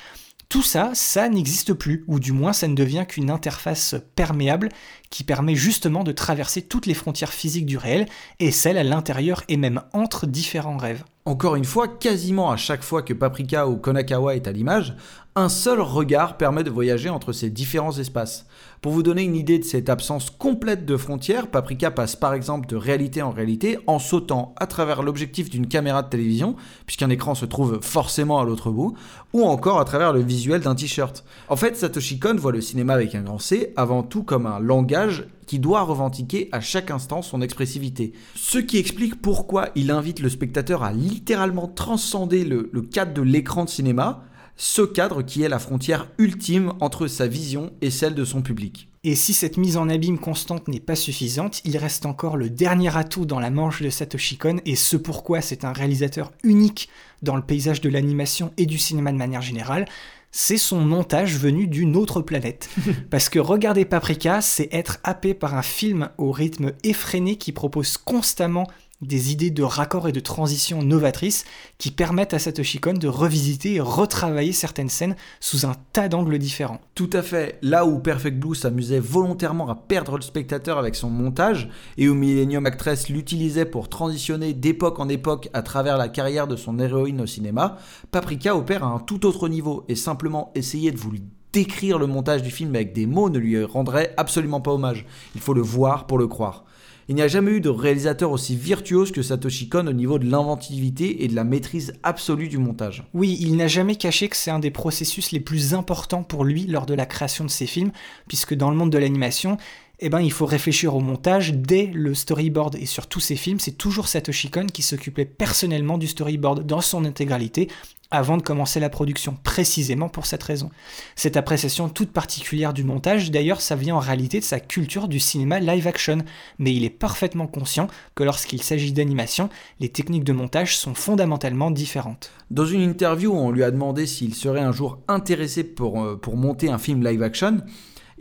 tout ça, ça n'existe plus, ou du moins ça ne devient qu'une interface perméable qui permet justement de traverser toutes les frontières physiques du réel, et celles à l'intérieur et même entre différents rêves. Encore une fois, quasiment à chaque fois que Paprika ou Konakawa est à l'image, Un seul regard permet de voyager entre ces différents espaces. Pour vous donner une idée de cette absence complète de frontières, Paprika passe par exemple de réalité en réalité en sautant à travers l'objectif d'une caméra de télévision, puisqu'un écran se trouve forcément à l'autre bout, ou encore à travers le visuel d'un t-shirt. En fait, Satoshi Kon voit le cinéma avec un grand C avant tout comme un langage qui doit revendiquer à chaque instant son expressivité. Ce qui explique pourquoi il invite le spectateur à littéralement transcender le, le cadre de l'écran de cinéma, ce cadre qui est la frontière ultime entre sa vision et celle de son public. Et si cette mise en abîme constante n'est pas suffisante, il reste encore le dernier atout dans la manche de Satoshi Kon, et ce pourquoi c'est un réalisateur unique dans le paysage de l'animation et du cinéma de manière générale, c'est son montage venu d'une autre planète. Parce que regarder Paprika, c'est être happé par un film au rythme effréné qui propose constamment des idées de raccords et de transitions novatrices qui permettent à Satoshi Kon de revisiter et retravailler certaines scènes sous un tas d'angles différents. Tout à fait. Là où Perfect Blue s'amusait volontairement à perdre le spectateur avec son montage, et où Millennium Actress l'utilisait pour transitionner d'époque en époque à travers la carrière de son héroïne au cinéma, Paprika opère à un tout autre niveau, et simplement essayer de vous décrire le montage du film avec des mots ne lui rendrait absolument pas hommage. Il faut le voir pour le croire. Il n'y a jamais eu de réalisateur aussi virtuose que Satoshi Kon au niveau de l'inventivité et de la maîtrise absolue du montage. Oui, il n'a jamais caché que c'est un des processus les plus importants pour lui lors de la création de ses films, puisque dans le monde de l'animation, eh ben, il faut réfléchir au montage dès le storyboard. Et sur tous ces films, c'est toujours Satoshi Kon qui s'occupait personnellement du storyboard dans son intégralité, avant de commencer la production, précisément pour cette raison. Cette appréciation toute particulière du montage, d'ailleurs, ça vient en réalité de sa culture du cinéma live action, mais il est parfaitement conscient que lorsqu'il s'agit d'animation, les techniques de montage sont fondamentalement différentes. Dans une interview on lui a demandé s'il serait un jour intéressé pour, euh, pour monter un film live action,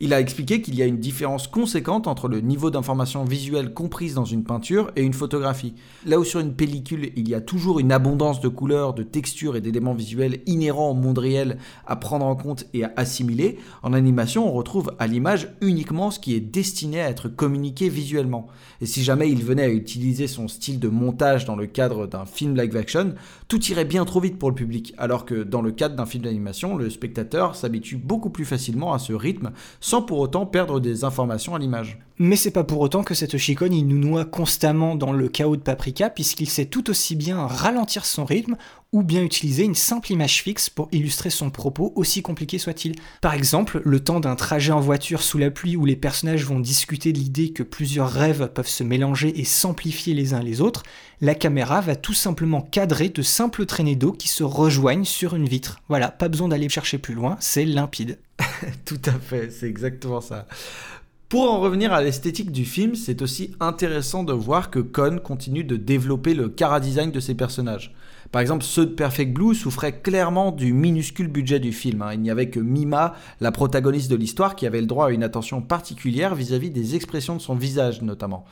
il a expliqué qu'il y a une différence conséquente entre le niveau d'information visuelle comprise dans une peinture et une photographie. Là où sur une pellicule, il y a toujours une abondance de couleurs, de textures et d'éléments visuels inhérents au monde réel à prendre en compte et à assimiler, en animation, on retrouve à l'image uniquement ce qui est destiné à être communiqué visuellement. Et si jamais il venait à utiliser son style de montage dans le cadre d'un film live action, tout irait bien trop vite pour le public, alors que dans le cadre d'un film d'animation, le spectateur s'habitue beaucoup plus facilement à ce rythme pour autant perdre des informations à l'image. Mais c'est pas pour autant que cette Shikon il nous noie constamment dans le chaos de Paprika, puisqu'il sait tout aussi bien ralentir son rythme ou bien utiliser une simple image fixe pour illustrer son propos, aussi compliqué soit-il. Par exemple, le temps d'un trajet en voiture sous la pluie où les personnages vont discuter de l'idée que plusieurs rêves peuvent se mélanger et s'amplifier les uns les autres, la caméra va tout simplement cadrer de simples traînées d'eau qui se rejoignent sur une vitre. Voilà, pas besoin d'aller chercher plus loin, c'est limpide. Tout à fait, c'est exactement ça. Pour en revenir à l'esthétique du film, c'est aussi intéressant de voir que Kon continue de développer le chara-design de ses personnages. Par exemple, ceux de Perfect Blue souffraient clairement du minuscule budget du film. Hein. Il n'y avait que Mima, la protagoniste de l'histoire, qui avait le droit à une attention particulière vis-à-vis -vis des expressions de son visage notamment.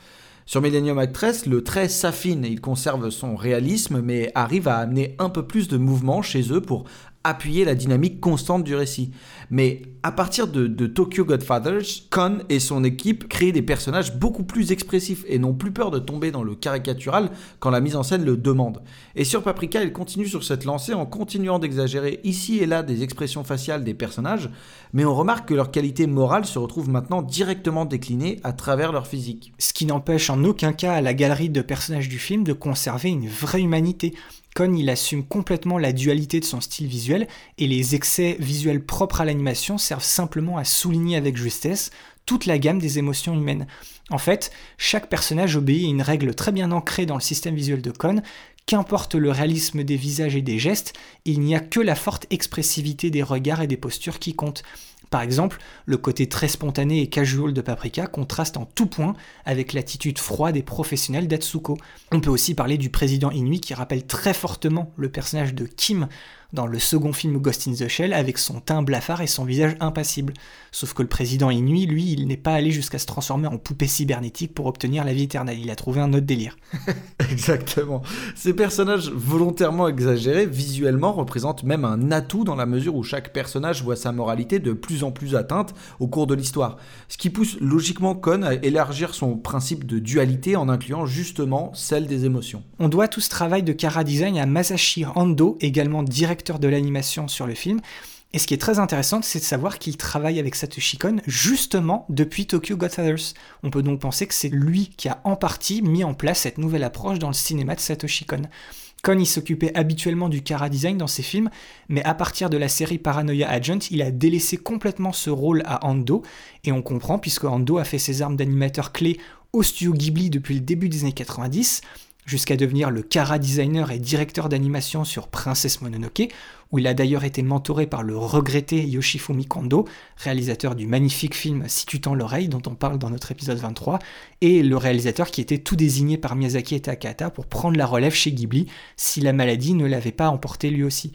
Sur Millennium Actress, le trait s'affine il conserve son réalisme, mais arrive à amener un peu plus de mouvement chez eux pour appuyer la dynamique constante du récit. Mais à partir de, Tokyo Godfathers, Kon et son équipe créent des personnages beaucoup plus expressifs et n'ont plus peur de tomber dans le caricatural quand la mise en scène le demande. Et sur Paprika, ils continuent sur cette lancée en continuant d'exagérer ici et là des expressions faciales des personnages, mais on remarque que leur qualité morale se retrouve maintenant directement déclinée à travers leur physique. Ce qui n'empêche en aucun cas à la galerie de personnages du film de conserver une vraie humanité. Il assume complètement la dualité de son style visuel et les excès visuels propres à l'animation servent simplement à souligner avec justesse toute la gamme des émotions humaines. En fait, chaque personnage obéit à une règle très bien ancrée dans le système visuel de Kon. Qu'importe le réalisme des visages et des gestes, il n'y a que la forte expressivité des regards et des postures qui comptent. Par exemple, le côté très spontané et casual de Paprika contraste en tout point avec l'attitude froide et professionnelle d'Atsuko. On peut aussi parler du président Inui qui rappelle très fortement le personnage de Kim dans le second film Ghost in the Shell avec son teint blafard et son visage impassible. Sauf que le président Inui, lui, il n'est pas allé jusqu'à se transformer en poupée cybernétique pour obtenir la vie éternelle. Il a trouvé un autre délire. Exactement. Ces personnages volontairement exagérés, visuellement, représentent même un atout dans la mesure où chaque personnage voit sa moralité de plus en plus atteinte au cours de l'histoire. Ce qui pousse logiquement Kon à élargir son principe de dualité en incluant justement celle des émotions. On doit tout ce travail de Kara Design à Masashi Ando, également directeur de l'animation sur le film. Et ce qui est très intéressant, c'est de savoir qu'il travaille avec Satoshi Kon justement depuis Tokyo Godfathers. On peut donc penser que c'est lui qui a en partie mis en place cette nouvelle approche dans le cinéma de Satoshi Kon. Kon, il s'occupait habituellement du cara design dans ses films, mais à partir de la série Paranoia Agent, il a délaissé complètement ce rôle à Ando, et on comprend puisque Ando a fait ses armes d'animateur clé au studio Ghibli depuis le début des années 90, jusqu'à devenir le Kara designer et directeur d'animation sur Princesse Mononoke, où il a d'ailleurs été mentoré par le regretté Yoshifumi Kondo, réalisateur du magnifique film Si tu tends l'oreille, dont on parle dans notre épisode 23, et le réalisateur qui était tout désigné par Miyazaki et Takahata pour prendre la relève chez Ghibli si la maladie ne l'avait pas emporté lui aussi.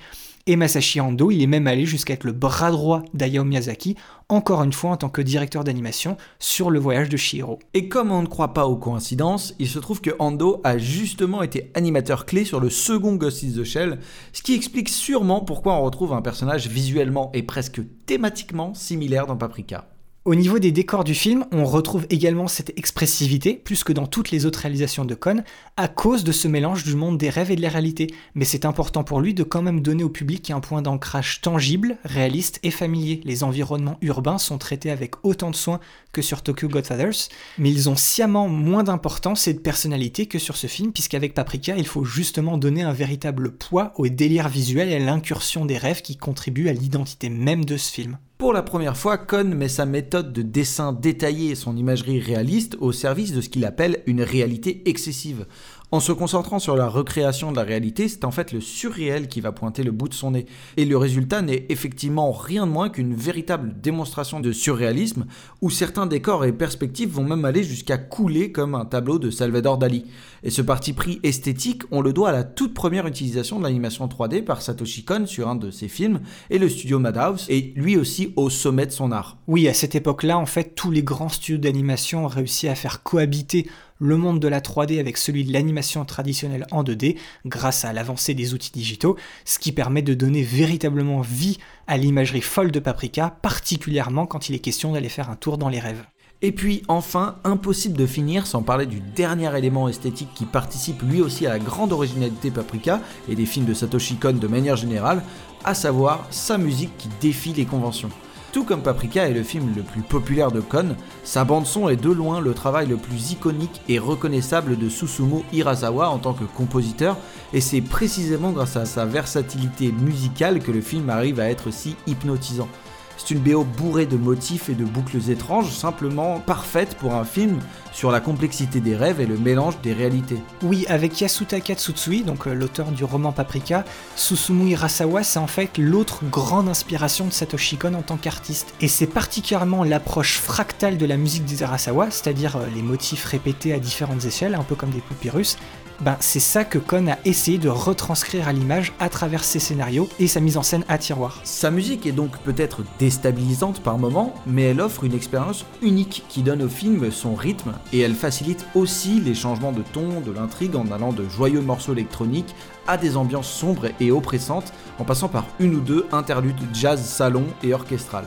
Et Masashi Ando, il est même allé jusqu'à être le bras droit d'Ayao Miyazaki, encore une fois en tant que directeur d'animation, sur le voyage de Shihiro. Et comme on ne croit pas aux coïncidences, il se trouve que Ando a justement été animateur clé sur le second Ghost in the Shell, ce qui explique sûrement pourquoi on retrouve un personnage visuellement et presque thématiquement similaire dans Paprika. Au niveau des décors du film, on retrouve également cette expressivité, plus que dans toutes les autres réalisations de Cohn, à cause de ce mélange du monde des rêves et de la réalité. Mais c'est important pour lui de quand même donner au public un point d'ancrage tangible, réaliste et familier. Les environnements urbains sont traités avec autant de soin que sur Tokyo Godfathers, mais ils ont sciemment moins d'importance et de personnalité que sur ce film, puisqu'avec Paprika, il faut justement donner un véritable poids au délire visuel et à l'incursion des rêves qui contribuent à l'identité même de ce film. Pour la première fois, Cohn met sa méthode de dessin détaillé et son imagerie réaliste au service de ce qu'il appelle une réalité excessive. En se concentrant sur la recréation de la réalité, c'est en fait le surréel qui va pointer le bout de son nez. Et le résultat n'est effectivement rien de moins qu'une véritable démonstration de surréalisme, où certains décors et perspectives vont même aller jusqu'à couler comme un tableau de Salvador Dali. Et ce parti pris esthétique, on le doit à la toute première utilisation de l'animation 3D par Satoshi Kon sur un de ses films, et le studio Madhouse, et lui aussi au sommet de son art. Oui, à cette époque-là, en fait, tous les grands studios d'animation ont réussi à faire cohabiter le monde de la 3D avec celui de l'animation traditionnelle en 2D grâce à l'avancée des outils digitaux, ce qui permet de donner véritablement vie à l'imagerie folle de Paprika, particulièrement quand il est question d'aller faire un tour dans les rêves. Et puis enfin, impossible de finir sans parler du dernier élément esthétique qui participe lui aussi à la grande originalité Paprika et des films de Satoshi Kon de manière générale, à savoir sa musique qui défie les conventions. Tout comme Paprika est le film le plus populaire de Kon, sa bande-son est de loin le travail le plus iconique et reconnaissable de Susumu Hirasawa en tant que compositeur, et c'est précisément grâce à sa versatilité musicale que le film arrive à être si hypnotisant. C'est une BO bourrée de motifs et de boucles étranges, simplement parfaite pour un film sur la complexité des rêves et le mélange des réalités. Oui, avec Yasutaka Tsutsui, donc euh, l'auteur du roman Paprika, Susumu Hirasawa, c'est en fait l'autre grande inspiration de Satoshi Kon en tant qu'artiste. Et c'est particulièrement l'approche fractale de la musique d'Hirasawa, c'est-à-dire euh, les motifs répétés à différentes échelles, un peu comme des papyrus, ben, c'est ça que Kon a essayé de retranscrire à l'image à travers ses scénarios et sa mise en scène à tiroir. Sa musique est donc peut-être déstabilisante par moments, mais elle offre une expérience unique qui donne au film son rythme et elle facilite aussi les changements de ton de l'intrigue en allant de joyeux morceaux électroniques à des ambiances sombres et oppressantes en passant par une ou deux interludes jazz salon et orchestral.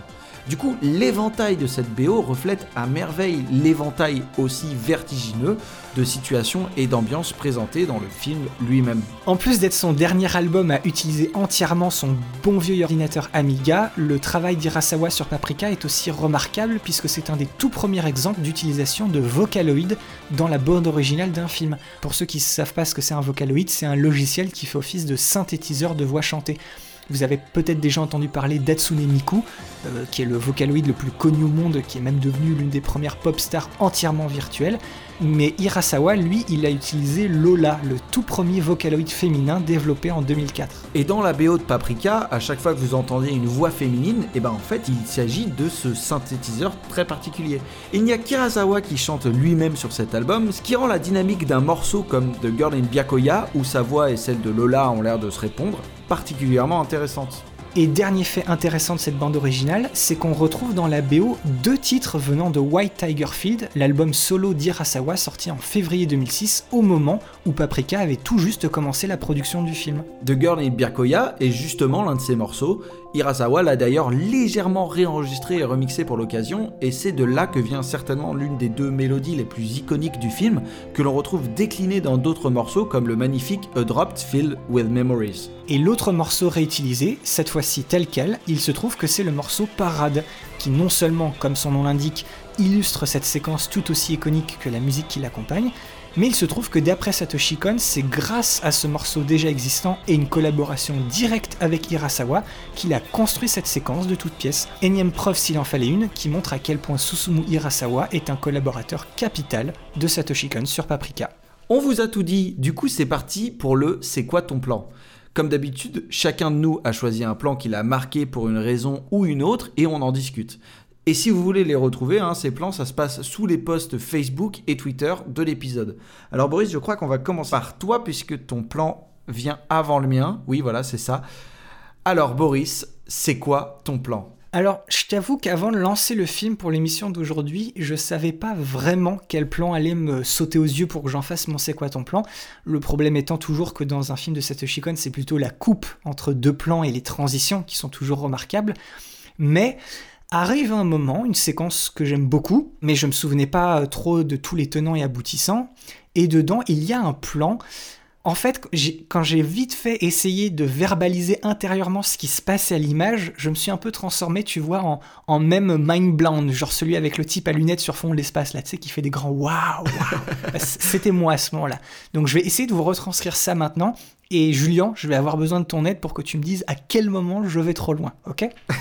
Du coup, l'éventail de cette BO reflète à merveille l'éventail aussi vertigineux de situations et d'ambiances présentées dans le film lui-même. En plus d'être son dernier album à utiliser entièrement son bon vieux ordinateur Amiga, le travail d'Irasawa sur Paprika est aussi remarquable puisque c'est un des tout premiers exemples d'utilisation de Vocaloid dans la bande originale d'un film. Pour ceux qui ne savent pas ce que c'est un Vocaloid, c'est un logiciel qui fait office de synthétiseur de voix chantée. Vous avez peut-être déjà entendu parler d'Atsune Miku, euh, qui est le Vocaloid le plus connu au monde, qui est même devenu l'une des premières pop stars entièrement virtuelles. Mais Hirasawa, lui, il a utilisé Lola, le tout premier Vocaloid féminin développé en 2004. Et dans la BO de Paprika, à chaque fois que vous entendez une voix féminine, et eh ben en fait, il s'agit de ce synthétiseur très particulier. il n'y a qu'Hirasawa qui chante lui-même sur cet album, ce qui rend la dynamique d'un morceau comme The Girl in Byakuya, où sa voix et celle de Lola ont l'air de se répondre, particulièrement intéressante. Et dernier fait intéressant de cette bande originale, c'est qu'on retrouve dans la BO deux titres venant de White Tiger Field, l'album solo d'Irasawa sorti en février 2006, au moment où Paprika avait tout juste commencé la production du film. The Girl in Birkoya est justement l'un de ces morceaux. Hirasawa l'a d'ailleurs légèrement réenregistré et remixé pour l'occasion, et c'est de là que vient certainement l'une des deux mélodies les plus iconiques du film, que l'on retrouve déclinées dans d'autres morceaux comme le magnifique A Dropped Field with Memories. Et l'autre morceau réutilisé, cette fois-ci tel quel, il se trouve que c'est le morceau Parade, qui non seulement, comme son nom l'indique, illustre cette séquence tout aussi iconique que la musique qui l'accompagne, mais il se trouve que d'après Satoshi Kon, c'est grâce à ce morceau déjà existant et une collaboration directe avec Hirasawa qu'il a construit cette séquence de toutes pièces. Énième preuve s'il en fallait une, qui montre à quel point Susumu Hirasawa est un collaborateur capital de Satoshi Kon sur Paprika. On vous a tout dit, du coup c'est parti pour le C'est quoi ton plan? Comme d'habitude, chacun de nous a choisi un plan qu'il a marqué pour une raison ou une autre et on en discute. Et si vous voulez les retrouver, hein, ces plans, ça se passe sous les posts Facebook et Twitter de l'épisode. Alors Boris, je crois qu'on va commencer par toi puisque ton plan vient avant le mien. Oui, voilà, c'est ça. Alors Boris, c'est quoi ton plan? Alors, je t'avoue qu'avant de lancer le film pour l'émission d'aujourd'hui, je savais pas vraiment quel plan allait me sauter aux yeux pour que j'en fasse mon c'est quoi ton plan. Le problème étant toujours que dans un film de Satoshi Kon, c'est plutôt la coupe entre deux plans et les transitions qui sont toujours remarquables. Mais Arrive un moment, une séquence que j'aime beaucoup, mais je me souvenais pas trop de tous les tenants et aboutissants, et dedans il y a un plan. En fait, quand j'ai vite fait essayer de verbaliser intérieurement ce qui se passait à l'image, je me suis un peu transformé, tu vois, en, même mind blown, genre celui avec le type à lunettes sur fond de l'espace, là, tu sais, qui fait des grands waouh, C'était moi à ce moment-là. Donc je vais essayer de vous retranscrire ça maintenant, et Julien, je vais avoir besoin de ton aide pour que tu me dises à quel moment je vais trop loin, ok?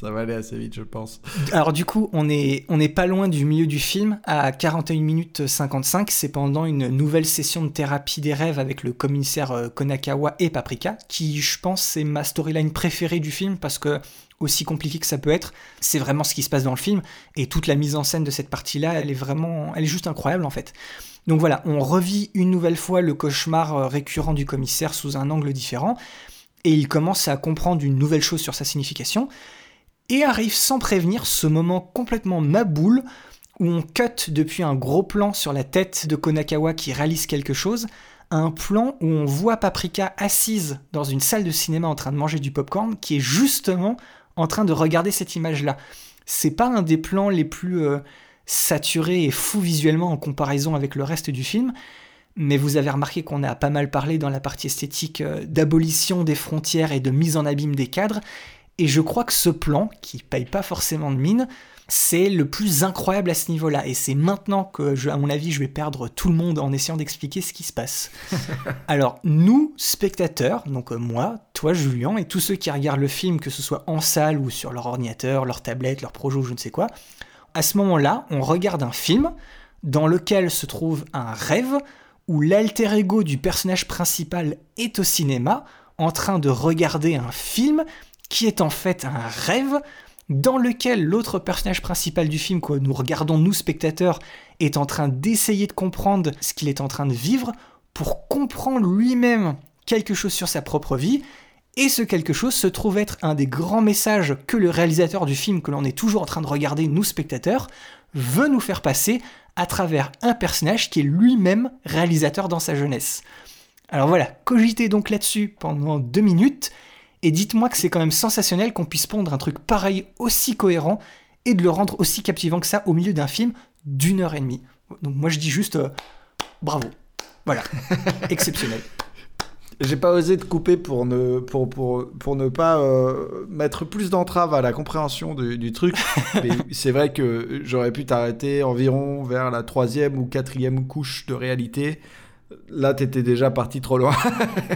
Ça va aller assez vite, je pense. Alors du coup, on est, on pas loin du milieu du film, à 41 minutes 55. C'est pendant une nouvelle session de thérapie des rêves avec le commissaire euh, Konakawa et Paprika, qui, je pense, c'est ma storyline préférée du film parce que aussi compliqué que ça peut être, c'est vraiment ce qui se passe dans le film et toute la mise en scène de cette partie-là, elle est vraiment, elle est juste incroyable en fait. Donc voilà, on revit une nouvelle fois le cauchemar euh, récurrent du commissaire sous un angle différent, et il commence à comprendre une nouvelle chose sur sa signification, et arrive sans prévenir ce moment complètement maboule où on cut depuis un gros plan sur la tête de Konakawa qui réalise quelque chose, à un plan où on voit Paprika assise dans une salle de cinéma en train de manger du popcorn, qui est justement en train de regarder cette image-là. C'est pas un des plans les plus euh, saturé et fou visuellement en comparaison avec le reste du film. Mais vous avez remarqué qu'on a pas mal parlé dans la partie esthétique euh, d'abolition des frontières et de mise en abîme des cadres. Et je crois que ce plan, qui paye pas forcément de mine, c'est le plus incroyable à ce niveau-là. Et c'est maintenant que, je, à mon avis, je vais perdre tout le monde en essayant d'expliquer ce qui se passe. Alors, nous, spectateurs, donc euh, moi, toi, Julien, et tous ceux qui regardent le film, que ce soit en salle ou sur leur ordinateur, leur tablette, leur projet ou je ne sais quoi, à ce moment-là, on regarde un film dans lequel se trouve un rêve où l'alter ego du personnage principal est au cinéma en train de regarder un film qui est en fait un rêve dans lequel l'autre personnage principal du film que nous regardons nous spectateurs est en train d'essayer de comprendre ce qu'il est en train de vivre pour comprendre lui-même quelque chose sur sa propre vie et ce quelque chose se trouve être un des grands messages que le réalisateur du film que l'on est toujours en train de regarder, nous spectateurs, veut nous faire passer à travers un personnage qui est lui-même réalisateur dans sa jeunesse. Alors voilà, cogitez donc là-dessus pendant deux minutes, et dites-moi que c'est quand même sensationnel qu'on puisse pondre un truc pareil aussi cohérent et de le rendre aussi captivant que ça au milieu d'un film d'une heure et demie. Donc moi je dis juste euh, bravo. Voilà, exceptionnel. J'ai pas osé te couper pour ne, pour, pour, pour ne pas euh, mettre plus d'entrave à la compréhension du, truc. Mais c'est vrai que j'aurais pu t'arrêter environ vers la troisième ou quatrième couche de réalité. Là, t'étais déjà parti trop loin.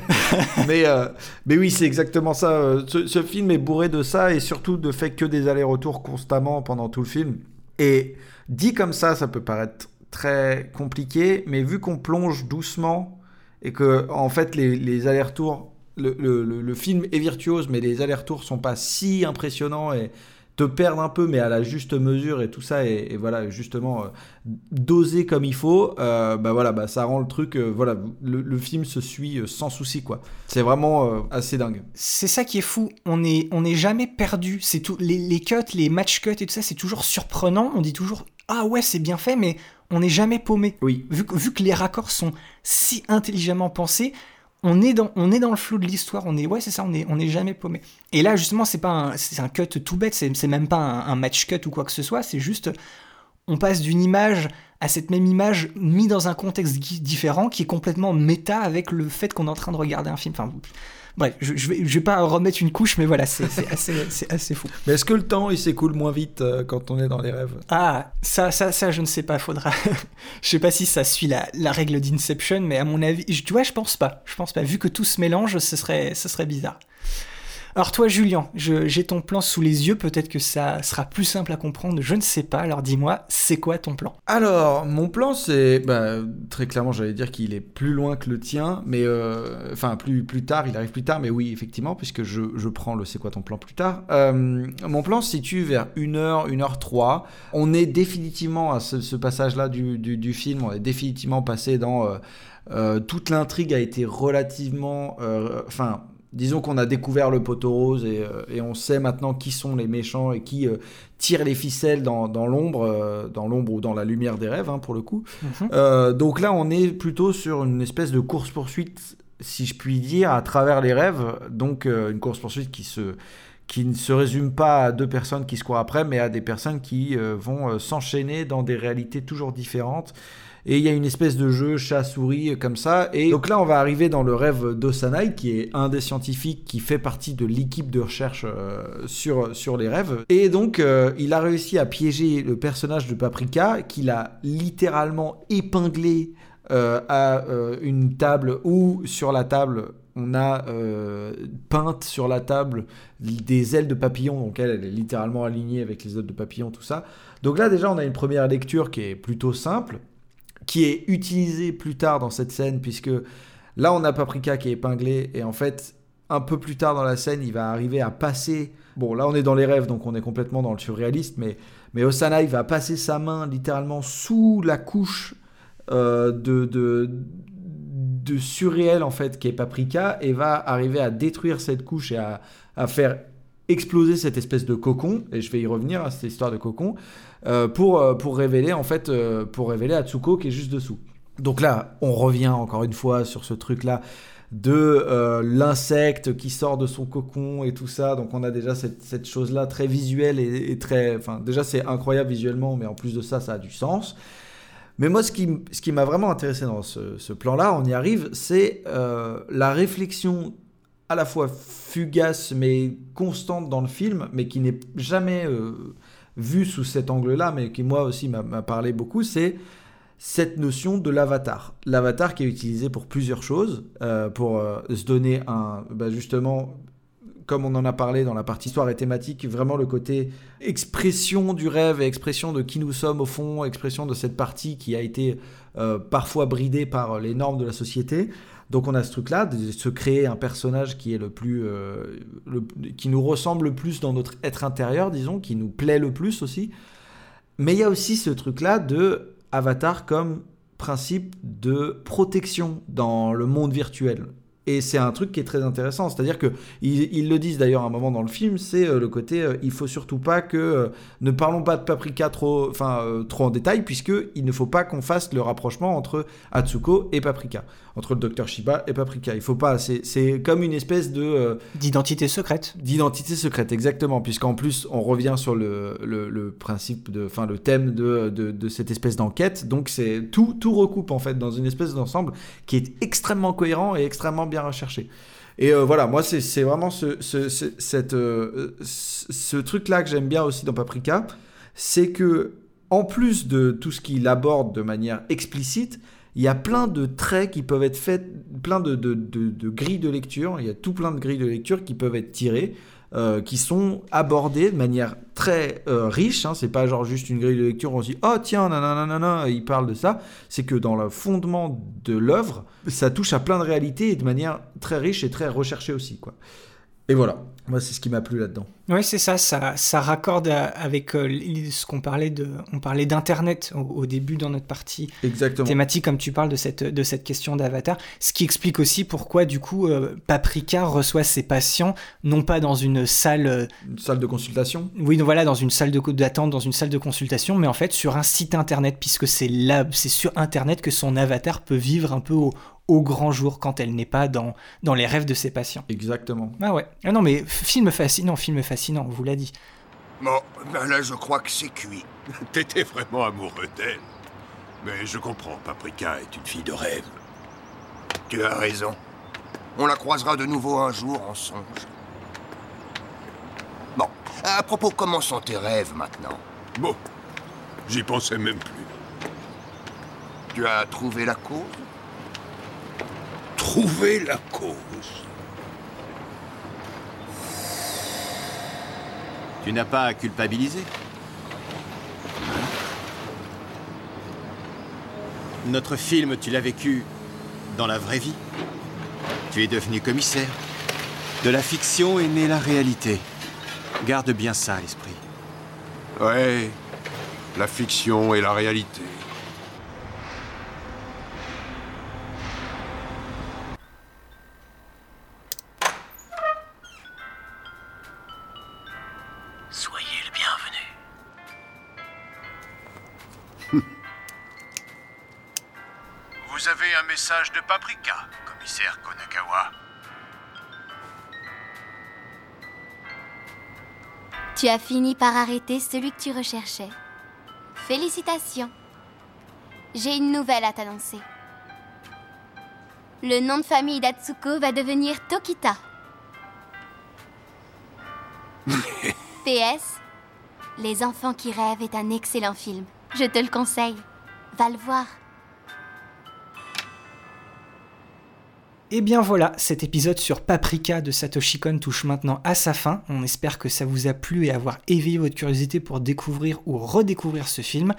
mais, euh, mais oui, c'est exactement ça. Euh, ce, film est bourré de ça et surtout de fait que des allers-retours constamment pendant tout le film. Et dit comme ça, ça peut paraître très compliqué, mais vu qu'on plonge doucement et que en fait les, les allers-retours, le, le, le, film est virtuose, mais les allers-retours sont pas si impressionnants et te perdent un peu, mais à la juste mesure et tout ça, et, voilà, justement, euh, dosé comme il faut, euh, bah voilà, bah ça rend le truc, euh, voilà, le, film se suit sans souci, quoi. C'est vraiment assez dingue. C'est ça qui est fou, on n'est on est jamais perdu, c'est tout, les, les cuts, les match cuts et tout ça, c'est toujours surprenant, on dit toujours, ah ouais, c'est bien fait, mais on n'est jamais paumé. Oui. Vu, que- vu que les raccords sont si intelligemment pensés, on est dans, le flou de l'histoire. On est, ouais, c'est ça, on est, on est jamais paumé. Et là, justement, c'est pas un, c'est un cut tout bête, c'est, même pas un, match cut ou quoi que ce soit, c'est juste, on passe d'une image à cette même image mis dans un contexte différent qui est complètement méta avec le fait qu'on est en train de regarder un film. Bref, je, je vais, je vais pas remettre une couche, mais voilà, c'est, c'est assez, c'est assez fou. Mais est-ce que le temps il s'écoule moins vite euh, quand on est dans les rêves? Ah, ça, ça, ça, je ne sais pas, faudra. je sais pas si ça suit la, la règle d'Inception, mais à mon avis, tu vois, je pense pas. Je pense pas. Vu que tout se mélange, ce serait, ce serait bizarre. Alors toi, Julien, j'ai ton plan sous les yeux. Peut-être que ça sera plus simple à comprendre. Je ne sais pas. Alors dis-moi, c'est quoi ton plan? Alors, mon plan, c'est bah, très clairement, j'allais dire qu'il est plus loin que le tien, mais euh, enfin plus tard, il arrive plus tard, mais oui, effectivement, puisque je, je prends le c'est quoi ton plan plus tard. Euh, mon plan se situe vers 1h, 1h03. On est définitivement à ce, passage-là du, film, on est définitivement passé dans euh, toute l'intrigue a été relativement, enfin. Disons qu'on a découvert le poteau rose et, euh, et on sait maintenant qui sont les méchants et qui euh, tirent les ficelles dans, l'ombre, euh, dans l'ombre ou dans la lumière des rêves, hein, pour le coup. Euh, donc là, on est plutôt sur une espèce de course-poursuite, si je puis dire, à travers les rêves. Donc euh, une course-poursuite qui, se, qui ne se résume pas à deux personnes qui se courent après, mais à des personnes qui vont s'enchaîner dans des réalités toujours différentes. Et il y a une espèce de jeu chat-souris euh, comme ça. Et donc là, on va arriver dans le rêve d'Osanai, qui est un des scientifiques qui fait partie de l'équipe de recherche euh, sur, sur les rêves. Et donc, euh, il a réussi à piéger le personnage de Paprika, qu'il a littéralement épinglé à une table où, sur la table, on a euh, peinte sur la table des ailes de papillon. Donc elle, elle est littéralement alignée avec les ailes de papillon, tout ça. Donc là, déjà, on a une première lecture qui est plutôt simple qui est utilisé plus tard dans cette scène, puisque là on a Paprika qui est épinglé, et en fait, un peu plus tard dans la scène, il va arriver à passer. Bon, là on est dans les rêves, donc on est complètement dans le surréaliste, mais, mais Osana, il va passer sa main littéralement sous la couche euh, de, de, de surréel en fait, qui est Paprika, et va arriver à détruire cette couche et à, à faire exploser cette espèce de cocon, et je vais y revenir à cette histoire de cocon, pour, euh, pour révéler en fait, euh, pour révéler Atsuko qui est juste dessous. Donc là, on revient encore une fois sur ce truc-là de euh, l'insecte qui sort de son cocon et tout ça. Donc on a déjà cette, cette chose-là très visuelle et, très... Enfin, déjà c'est incroyable visuellement, mais en plus de ça, ça a du sens. Mais moi, ce qui, ce qui m'a vraiment intéressé dans ce, plan-là, on y arrive, c'est euh, la réflexion à la fois fugace mais constante dans le film, mais qui n'est jamais euh, vue sous cet angle-là, mais qui moi aussi m'a m'a parlé beaucoup, c'est cette notion de l'avatar. L'avatar qui est utilisé pour plusieurs choses, euh, pour euh, se donner un, bah, justement, comme on en a parlé dans la partie histoire et thématique, vraiment le côté expression du rêve et expression de qui nous sommes au fond, expression de cette partie qui a été euh, parfois bridée par les normes de la société. Donc on a ce truc-là, de se créer un personnage qui est le plus, euh, qui nous ressemble le plus dans notre être intérieur, disons, qui nous plaît le plus aussi. Mais il y a aussi ce truc-là de Avatar comme principe de protection dans le monde virtuel. Et c'est un truc qui est très intéressant. C'est-à-dire que ils, le disent d'ailleurs à un moment dans le film, c'est euh, le côté euh, il faut surtout pas que euh, ne parlons pas de Paprika trop, enfin trop en détail, puisque il ne faut pas qu'on fasse le rapprochement entre Atsuko et Paprika, entre le docteur Shiba et Paprika. Il faut pas. C'est comme une espèce de euh, D'identité secrète. D'identité secrète, exactement, puisqu'en plus on revient sur le, le, le principe, de, enfin le thème de, de, de cette espèce d'enquête. Donc c'est tout, tout recoupe en fait dans une espèce d'ensemble qui est extrêmement cohérent et extrêmement bien recherché. Et euh, voilà, moi c'est vraiment ce, ce, ce- cette, euh, ce truc-là que j'aime bien aussi dans Paprika, c'est que en plus de tout ce qu'il aborde de manière explicite, il y a plein de traits qui peuvent être faits, plein de, de, de- grilles de lecture, il y a tout plein de grilles de lecture qui peuvent être tirées, euh, qui sont abordées de manière très euh, riche. Hein, c'est pas genre juste une grille de lecture où on se dit oh tiens nanana il parle de ça. C'est que dans le fondement de l'œuvre, ça touche à plein de réalités et de manière très riche et très recherchée aussi quoi. Et voilà. Moi, c'est ce qui m'a plu là-dedans. Oui, c'est ça, ça, ça raccorde à- avec euh, ce qu'on parlait de, on parlait d'internet au, au début dans notre partie Exactement. thématique, comme tu parles de cette de cette question d'avatar, ce qui explique aussi pourquoi du coup euh, Paprika reçoit ses patients non pas dans une salle, euh, Une salle de consultation. oui, donc voilà, dans une salle de d'attente, dans une salle de consultation, mais en fait sur un site internet, puisque c'est là, c'est sur internet que son avatar peut vivre un peu au, au grand jour quand elle n'est pas dans dans les rêves de ses patients. Exactement. Ah ouais. Ah non mais film fascinant, film fascinant, on vous l'a dit. Bon, ben là, je crois que c'est cuit. T'étais vraiment amoureux d'elle. Mais je comprends, Paprika est une fille de rêve. Tu as raison. On la croisera de nouveau un jour en songe. Bon, à propos, comment sont tes rêves maintenant? Bon, j'y pensais même plus. Tu as trouvé la cause? Trouver la cause. Tu n'as pas à culpabiliser. Notre film, tu l'as vécu dans la vraie vie. Tu es devenu commissaire. De la fiction est née la réalité. Garde bien ça à l'esprit. Ouais, la fiction et la réalité. Vous avez un message de Paprika, commissaire Konakawa. Tu as fini par arrêter celui que tu recherchais. Félicitations. J'ai une nouvelle à t'annoncer. Le nom de famille d'Atsuko va devenir Tokita. PS. Les enfants qui rêvent est un excellent film. Je te le conseille. Va le voir. Et bien voilà, cet épisode sur Paprika de Satoshi Kon touche maintenant à sa fin. On espère que ça vous a plu et avoir éveillé votre curiosité pour découvrir ou redécouvrir ce film.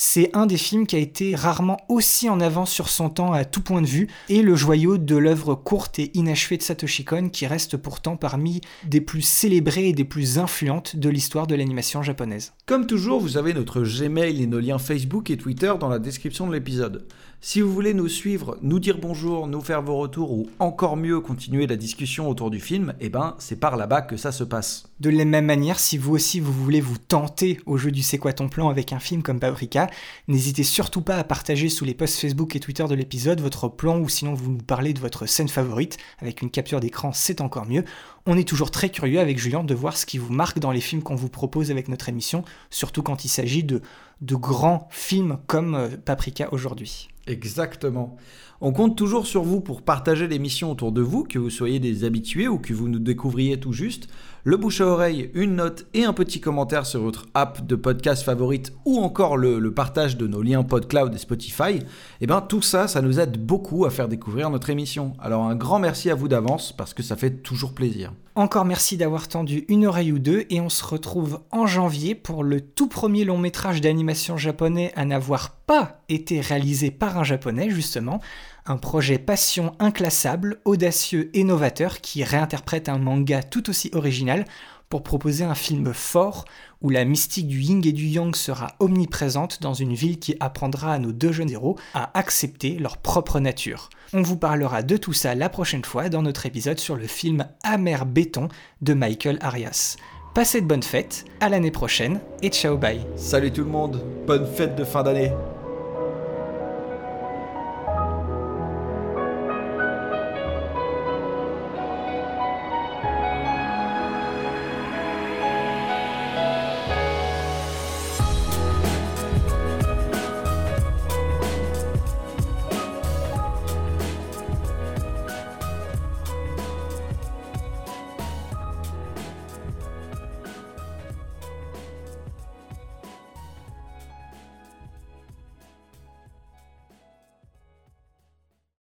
C'est un des films qui a été rarement aussi en avance sur son temps à tout point de vue, et le joyau de l'œuvre courte et inachevée de Satoshi Kon, qui reste pourtant parmi des plus célébrées et des plus influentes de l'histoire de l'animation japonaise. Comme toujours, vous avez notre Gmail et nos liens Facebook et Twitter dans la description de l'épisode. Si vous voulez nous suivre, nous dire bonjour, nous faire vos retours ou encore mieux continuer la discussion autour du film, eh ben c'est par là-bas que ça se passe. De la même manière, si vous aussi vous voulez vous tenter au jeu du C'est quoi ton plan avec un film comme Paprika, n'hésitez surtout pas à partager sous les posts Facebook et Twitter de l'épisode votre plan ou sinon vous nous parlez de votre scène favorite avec une capture d'écran, c'est encore mieux. On est toujours très curieux avec Julien de voir ce qui vous marque dans les films qu'on vous propose avec notre émission, surtout quand il s'agit de, grands films comme euh, Paprika aujourd'hui. Exactement. On compte toujours sur vous pour partager l'émission autour de vous, que vous soyez des habitués ou que vous nous découvriez tout juste. Le bouche à oreille, une note et un petit commentaire sur votre app de podcast favorite ou encore le, partage de nos liens PodCloud et Spotify. Et bien tout ça, ça nous aide beaucoup à faire découvrir notre émission. Alors un grand merci à vous d'avance parce que ça fait toujours plaisir. Encore merci d'avoir tendu une oreille ou deux et on se retrouve en janvier pour le tout premier long métrage d'animation japonais à n'avoir pas été réalisé par un japonais justement, un projet passion inclassable, audacieux et novateur qui réinterprète un manga tout aussi original pour proposer un film fort où la mystique du yin et du yang sera omniprésente dans une ville qui apprendra à nos deux jeunes héros à accepter leur propre nature. On vous parlera de tout ça la prochaine fois dans notre épisode sur le film Amer Béton de Michael Arias. Passez de bonnes fêtes, à l'année prochaine et ciao bye. Salut tout le monde, bonne fête de fin d'année